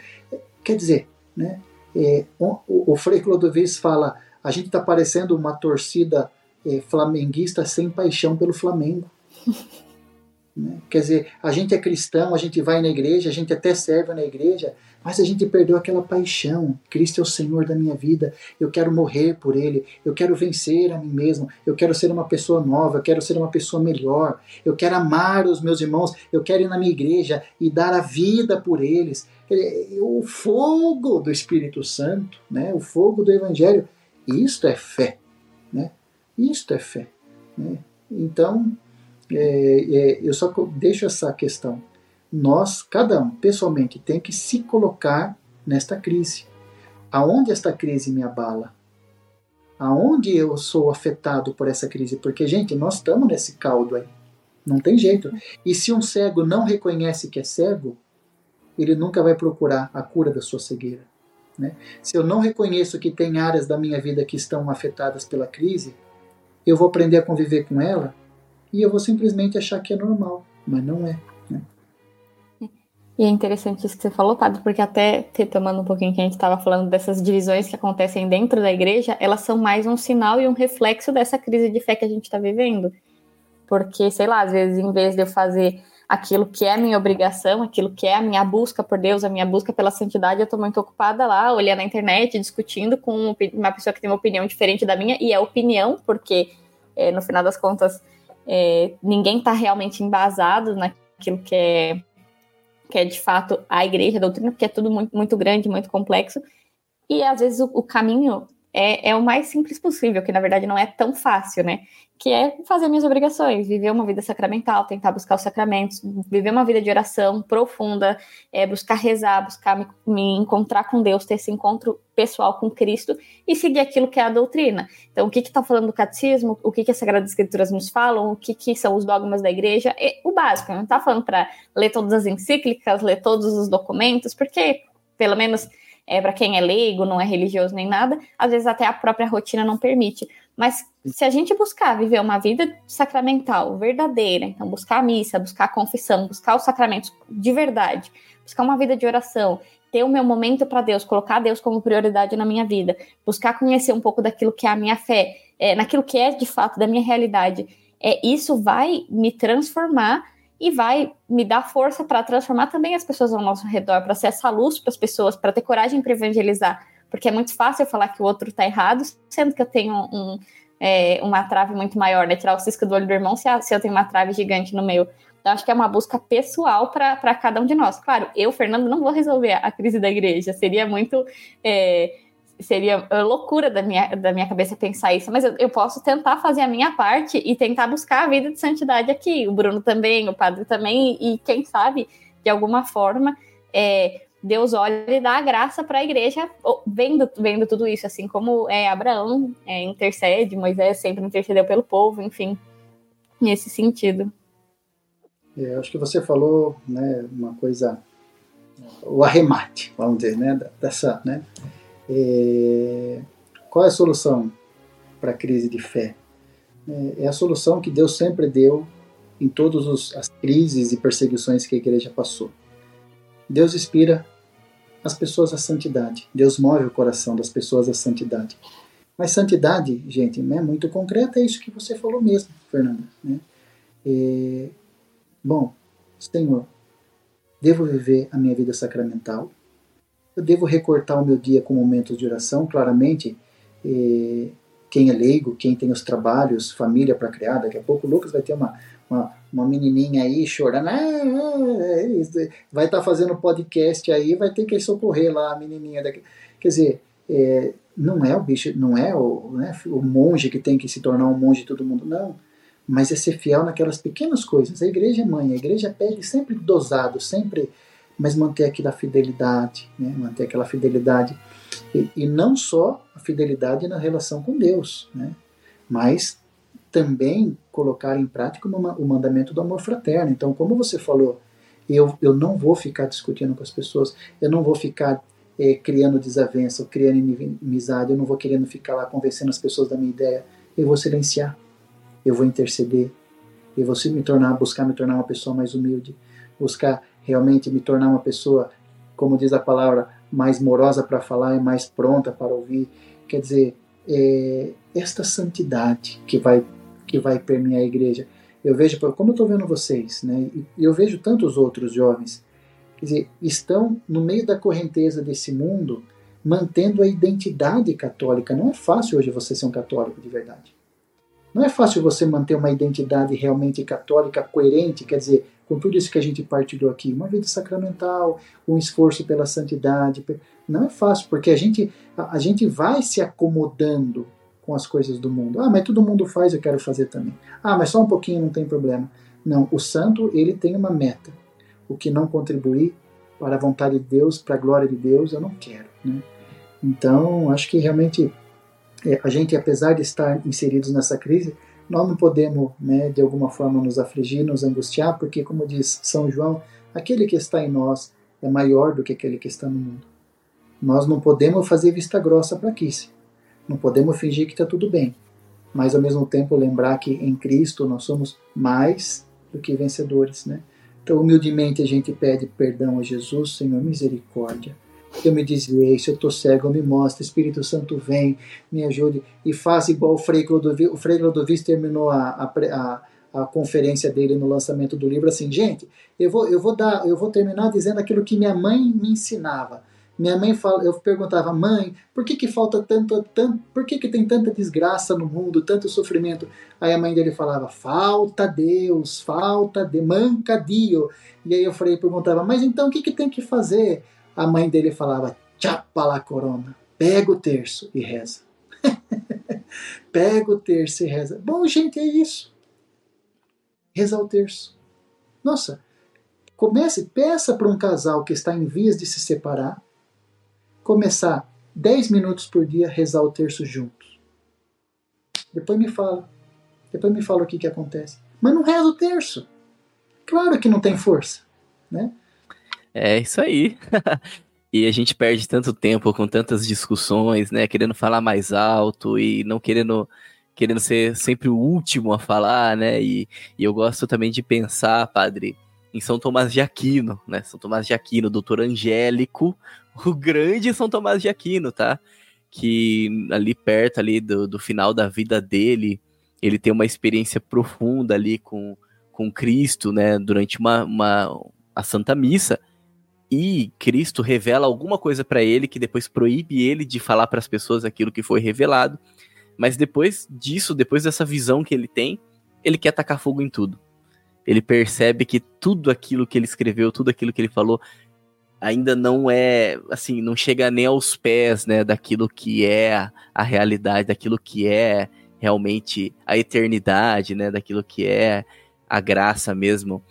Quer dizer, né, é, o, o Frei Clodovis fala, a gente está parecendo uma torcida é, flamenguista sem paixão pelo Flamengo. <laughs> né? Quer dizer, a gente é cristão, a gente vai na igreja, a gente até serve na igreja, mas a gente perdeu aquela paixão. Cristo é o Senhor da minha vida, eu quero morrer por Ele, eu quero vencer a mim mesmo, eu quero ser uma pessoa nova, eu quero ser uma pessoa melhor, eu quero amar os meus irmãos, eu quero ir na minha igreja e dar a vida por eles. O fogo do Espírito Santo, né? o fogo do Evangelho, isto é fé. Né? Isto é fé. Né? Então, é, é, eu só deixo essa questão. Nós, cada um, pessoalmente, tem que se colocar nesta crise. Aonde esta crise me abala? Aonde eu sou afetado por essa crise? Porque, gente, nós estamos nesse caldo aí. Não tem jeito. E se um cego não reconhece que é cego, ele nunca vai procurar a cura da sua cegueira. Né? Se eu não reconheço que tem áreas da minha vida que estão afetadas pela crise, eu vou aprender a conviver com ela e eu vou simplesmente achar que é normal, mas não é. Né? E é interessante isso que você falou, Padre, porque até retomando um pouquinho que a gente estava falando dessas divisões que acontecem dentro da igreja, elas são mais um sinal e um reflexo dessa crise de fé que a gente está vivendo. Porque, sei lá, às vezes, em vez de eu fazer aquilo que é minha obrigação, aquilo que é a minha busca por Deus, a minha busca pela santidade, eu estou muito ocupada lá, olhando na internet, discutindo com uma pessoa que tem uma opinião diferente da minha, e é opinião, porque é, no final das contas é, ninguém está realmente embasado naquilo que é, que é de fato a igreja, a doutrina, porque é tudo muito, muito grande, muito complexo, e às vezes o, o caminho é, é o mais simples possível, que na verdade não é tão fácil, né? Que é fazer minhas obrigações, viver uma vida sacramental, tentar buscar os sacramentos, viver uma vida de oração profunda, é, buscar rezar, buscar me, me encontrar com Deus, ter esse encontro pessoal com Cristo e seguir aquilo que é a doutrina. Então, o que está falando do catecismo, o que, que as Sagradas Escrituras nos falam, o que, que são os dogmas da igreja, é o básico. Não está falando para ler todas as encíclicas, ler todos os documentos, porque, pelo menos é, para quem é leigo, não é religioso nem nada, às vezes até a própria rotina não permite. Mas se a gente buscar viver uma vida sacramental verdadeira, então buscar a missa, buscar a confissão, buscar os sacramentos de verdade, buscar uma vida de oração, ter o meu momento para Deus, colocar Deus como prioridade na minha vida, buscar conhecer um pouco daquilo que é a minha fé, é, naquilo que é de fato da minha realidade, é, isso vai me transformar e vai me dar força para transformar também as pessoas ao nosso redor, para ser essa luz para as pessoas, para ter coragem para evangelizar. Porque é muito fácil eu falar que o outro está errado, sendo que eu tenho um, é, uma trave muito maior, né? Tirar o cisco do olho do irmão se, se eu tenho uma trave gigante no meu. Então, acho que é uma busca pessoal para cada um de nós. Claro, eu, Fernando, não vou resolver a crise da igreja. Seria muito. É, seria loucura da minha, da minha cabeça pensar isso, mas eu, eu, posso tentar fazer a minha parte e tentar buscar a vida de santidade aqui. O Bruno também, o padre também, e, quem sabe, de alguma forma, é, Deus olha e dá a graça para a igreja vendo, vendo tudo isso, assim como é, Abraão é, intercede, Moisés sempre intercedeu pelo povo, enfim, nesse sentido. É, acho que você falou né, uma coisa, o arremate, vamos dizer, né, dessa, né, é, qual é a solução para a crise de fé? É, é a solução que Deus sempre deu em todas as crises e perseguições que a igreja passou. Deus inspira as pessoas à santidade. Deus move o coração das pessoas à santidade. Mas santidade, gente, é muito concreta, é isso que você falou mesmo, Fernanda. Né? É, bom, Senhor, devo viver a minha vida sacramental, eu devo recortar o meu dia com momentos de oração, claramente. Quem é leigo, quem tem os trabalhos, família para criar, daqui a pouco o Lucas vai ter uma, uma, uma menininha aí chorando, ah, ah, vai estar tá fazendo podcast aí, vai ter que socorrer lá a menininha. Daqui. Quer dizer, é, não é o bicho, não é o, né, o monge que tem que se tornar um monge de todo mundo, não. Mas é ser fiel naquelas pequenas coisas. A igreja é mãe, a igreja pede sempre dosado, sempre mas manter aquela fidelidade, né? manter aquela fidelidade. E, e, não só a fidelidade na relação com Deus, né? mas também colocar em prática o mandamento do amor fraterno. Então, como você falou, eu, eu não vou ficar discutindo com as pessoas, eu não vou ficar é, criando desavença, criando inimizade, eu não vou querendo ficar lá convencendo as pessoas da minha ideia. Eu vou silenciar, eu vou interceder, eu vou me tornar, buscar me tornar uma pessoa mais humilde, buscar realmente me tornar uma pessoa, como diz a palavra, mais morosa para falar e mais pronta para ouvir. Quer dizer, é esta santidade que vai que vai permear a igreja. Eu vejo, como eu estou vendo vocês, né, e eu vejo tantos outros jovens, quer dizer, estão no meio da correnteza desse mundo, mantendo a identidade católica. Não é fácil hoje você ser um católico de verdade. Não é fácil você manter uma identidade realmente católica coerente, quer dizer, com tudo isso que a gente partilhou aqui, uma vida sacramental, um esforço pela santidade. Não é fácil, porque a gente, a, a gente vai se acomodando com as coisas do mundo. Ah, mas todo mundo faz, eu quero fazer também. Ah, mas só um pouquinho não tem problema. Não, o santo, ele tem uma meta. O que não contribuir para a vontade de Deus, para a glória de Deus, eu não quero. Né? Então, acho que realmente é, a gente, apesar de estar inseridos nessa crise, nós não podemos, né, de alguma forma, nos afligir, nos angustiar, porque, como diz São João, aquele que está em nós é maior do que aquele que está no mundo. Nós não podemos fazer vista grossa para Kiss. Não podemos fingir que está tudo bem. Mas, ao mesmo tempo, lembrar que em Cristo nós somos mais do que vencedores. Né? Então, humildemente, a gente pede perdão a Jesus, Senhor, misericórdia eu me desviei, se eu estou cego, me mostra, Espírito Santo vem, me ajude e faça igual o Frei Clodovis, o Frei Clodovis terminou a, a, a, a, conferência dele no lançamento do livro assim, gente, eu vou, eu vou dar, eu vou terminar dizendo aquilo que minha mãe me ensinava. Minha mãe fala, eu perguntava, mãe, por que que falta tanto, tanto, por que que tem tanta desgraça no mundo, tanto sofrimento? Aí a mãe dele falava, falta Deus, falta de manca Dio. E aí eu falei, perguntava, mas então o que que tem que fazer? A mãe dele falava: Chapa la corona, pega o terço e reza. <laughs> Pega o terço e reza. Bom, gente, é isso. Rezar o terço. Nossa, comece, peça para um casal que está em vias de se separar, começar 10 minutos por dia rezar o terço juntos. Depois me fala. Depois me fala o que, que acontece. Mas não reza o terço. Claro que não tem força, né? É isso aí. <laughs> e a gente perde tanto tempo com tantas discussões, né? Querendo falar mais alto e não querendo querendo ser sempre o último a falar, né? E, e eu gosto também de pensar, padre, em São Tomás de Aquino, né? São Tomás de Aquino, doutor Angélico, <laughs> o grande São Tomás de Aquino, tá? Que ali perto ali do, do final da vida dele, ele tem uma experiência profunda ali com, com Cristo, né? Durante uma, uma a Santa Missa e Cristo revela alguma coisa para ele que depois proíbe ele de falar para as pessoas aquilo que foi revelado. Mas depois disso, depois dessa visão que ele tem, ele quer tacar fogo em tudo. Ele percebe que tudo aquilo que ele escreveu, tudo aquilo que ele falou, ainda não é, assim, não chega nem aos pés, né, daquilo que é a realidade, daquilo que é realmente a eternidade, né, daquilo que é a graça mesmo.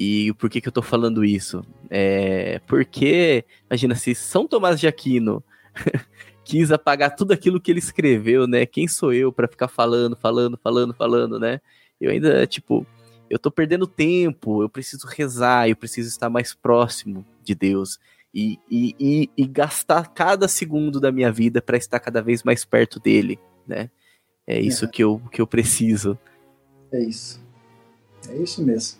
E por que, que eu tô falando isso? É porque, imagina, se São Tomás de Aquino <laughs> quis apagar tudo aquilo que ele escreveu, né? Quem sou eu para ficar falando, falando, falando, falando, né? Eu ainda, tipo, eu tô perdendo tempo, eu preciso rezar, eu preciso estar mais próximo de Deus. E, e, e, e gastar cada segundo da minha vida para estar cada vez mais perto dele, né? É isso é. Que, eu, que eu preciso. É isso. É isso mesmo.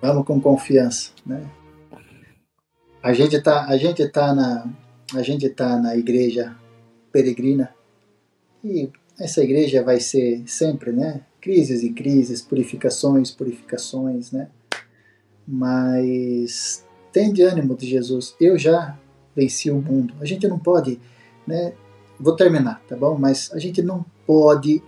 Vamos com confiança, né? A gente tá, a gente tá na, a gente tá na igreja peregrina e essa igreja vai ser sempre, né? Crises e crises, purificações, purificações, né? Mas tem de ânimo de Jesus. Eu já venci o mundo. A gente não pode, né? Vou terminar, tá bom? Mas a gente não pode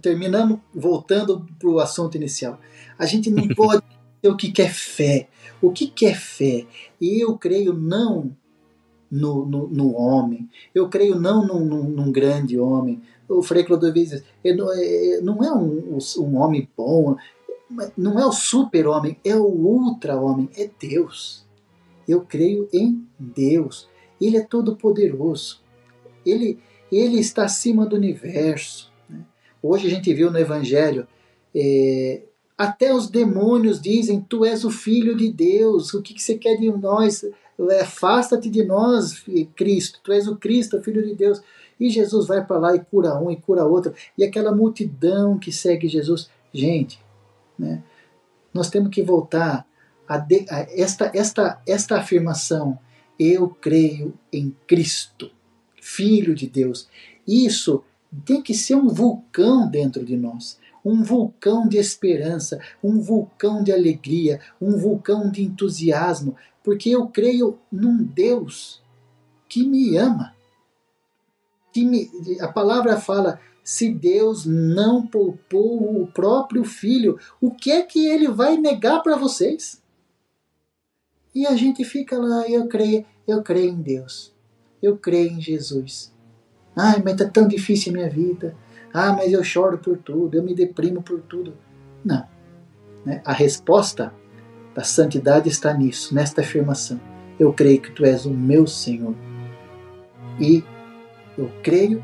terminando voltando para o assunto inicial. A gente não pode <laughs> o que, é fé. O que, é fé? E eu creio não no, no, no, homem, eu creio não num, num, num grande homem. O Frei Clodovis diz, é, não é um, um homem bom, não é o super-homem, é o ultra-homem, é Deus. Eu creio em Deus. Ele é todo-poderoso. Ele, ele está acima do universo. Né? Hoje a gente viu no Evangelho é, até os demônios dizem: Tu és o filho de Deus, o que, que você quer de nós? Afasta-te de nós, Cristo, tu és o Cristo, o filho de Deus. E Jesus vai para lá e cura um e cura outro. E aquela multidão que segue Jesus. Gente, né, nós temos que voltar a, de, a esta, esta, esta afirmação: Eu creio em Cristo, Filho de Deus. Isso tem que ser um vulcão dentro de nós um vulcão de esperança, um vulcão de alegria, um vulcão de entusiasmo, porque eu creio num Deus que me ama. Que me, a palavra fala: se Deus não poupou o próprio filho, o que é que ele vai negar para vocês? E a gente fica lá, eu creio, eu creio em Deus. Eu creio em Jesus. Ai, mas tá tão difícil a minha vida. Ah, mas eu choro por tudo, eu me deprimo por tudo. Não. Né? A resposta da santidade está nisso, nesta afirmação. Eu creio que tu és o meu Senhor. E eu creio,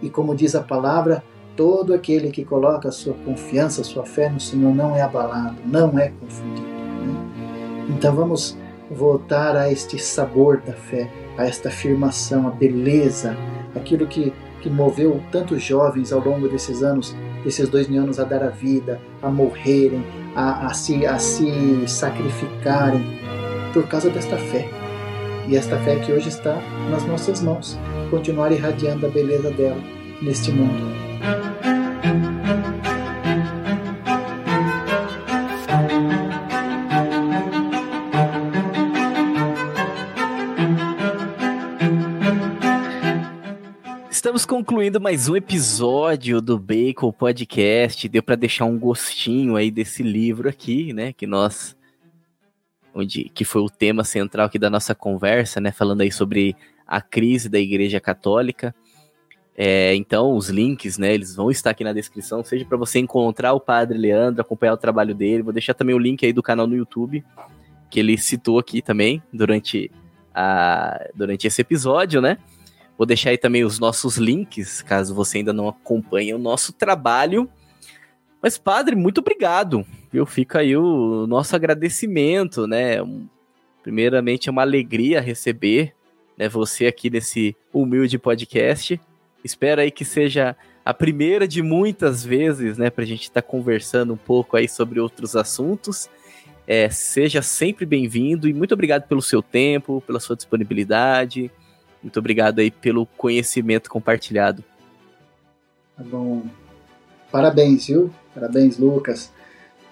e como diz a palavra, todo aquele que coloca a sua confiança, a sua fé no Senhor não é abalado, não é confundido. Né? Então vamos voltar a este sabor da fé, a esta afirmação, a beleza, aquilo que que moveu tantos jovens ao longo desses anos, desses dois mil anos, a dar a vida, a morrerem, a, a, se, a se sacrificarem por causa desta fé. E esta fé que hoje está nas nossas mãos, continuar irradiando a beleza dela neste mundo. Concluindo mais um episódio do Bacon Podcast. Deu para deixar um gostinho aí desse livro aqui, né? Que nós. Onde, que foi o tema central aqui da nossa conversa, né? Falando aí sobre a crise da Igreja Católica. É, então, os links, né, eles vão estar aqui na descrição, seja para você encontrar o Padre Leandro, acompanhar o trabalho dele. Vou deixar também o link aí do canal no YouTube, que ele citou aqui também durante, a, durante esse episódio, né? Vou deixar aí também os nossos links, caso você ainda não acompanhe o nosso trabalho. Mas, Padre, muito obrigado. Eu fico aí o nosso agradecimento, né? Primeiramente, é uma alegria receber né, você aqui nesse humilde podcast. Espero aí que seja a primeira de muitas vezes, né, para a gente estar tá conversando um pouco aí sobre outros assuntos. É, seja sempre bem-vindo e muito obrigado pelo seu tempo, pela sua disponibilidade. Muito obrigado aí pelo conhecimento compartilhado. Tá bom. Parabéns, viu? Parabéns, Lucas.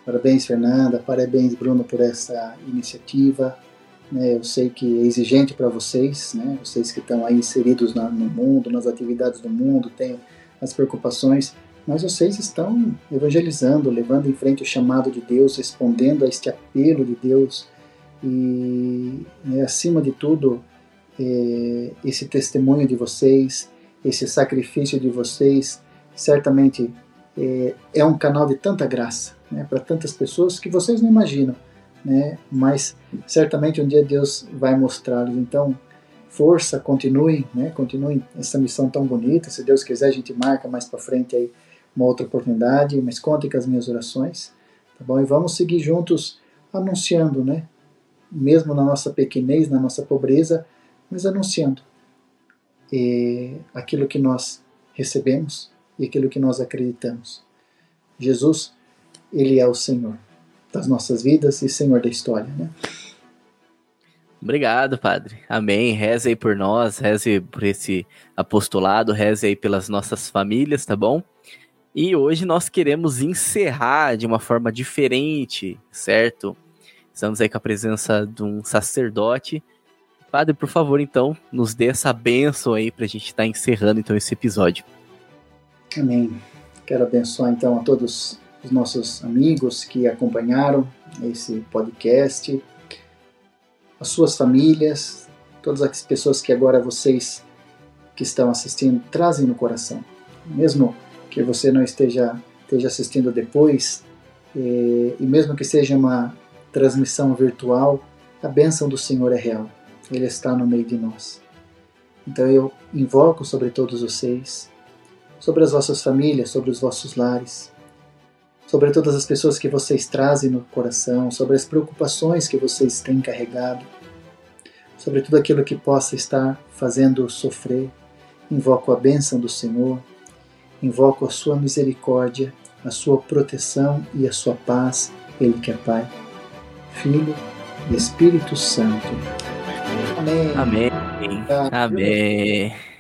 Parabéns, Fernanda. Parabéns, Bruno, por essa iniciativa. Né? Eu sei que é exigente para vocês, né? vocês que estão aí inseridos no mundo, nas atividades do mundo, têm as preocupações, mas vocês estão evangelizando, levando em frente o chamado de Deus, respondendo a este apelo de Deus e, né, acima de tudo, é, esse testemunho de vocês, esse sacrifício de vocês, certamente é, é um canal de tanta graça né, para tantas pessoas que vocês não imaginam né? Mas certamente um dia Deus vai mostrá-los. Então, força, continue, né? Continue essa missão tão bonita. Se Deus quiser, a gente marca mais para frente aí uma outra oportunidade, mas conte com as minhas orações, tá bom? E vamos seguir juntos anunciando, né? Mesmo na nossa pequenez, na nossa pobreza, mas anunciando e aquilo que nós recebemos e aquilo que nós acreditamos. Jesus, ele é o Senhor das nossas vidas e Senhor da história, né? Obrigado, Padre. Amém. Reze aí por nós, reze por esse apostolado, reze aí pelas nossas famílias, tá bom? E hoje nós queremos encerrar de uma forma diferente, certo? Estamos aí com a presença de um sacerdote. Padre, por favor, então, nos dê essa bênção aí para a gente estar tá encerrando então esse episódio. Amém. Quero abençoar então a todos os nossos amigos que acompanharam esse podcast, as suas famílias, todas as pessoas que agora vocês que estão assistindo trazem no coração. Mesmo que você não esteja, esteja assistindo depois, e, e mesmo que seja uma transmissão virtual, a bênção do Senhor é real. Ele está no meio de nós. Então eu invoco sobre todos vocês, sobre as vossas famílias, sobre os vossos lares, sobre todas as pessoas que vocês trazem no coração, sobre as preocupações que vocês têm carregado, sobre tudo aquilo que possa estar fazendo sofrer. Invoco a bênção do Senhor, invoco a sua misericórdia, a sua proteção e a sua paz, Ele que é Pai, Filho e Espírito Santo. Amém. Amém. Amém.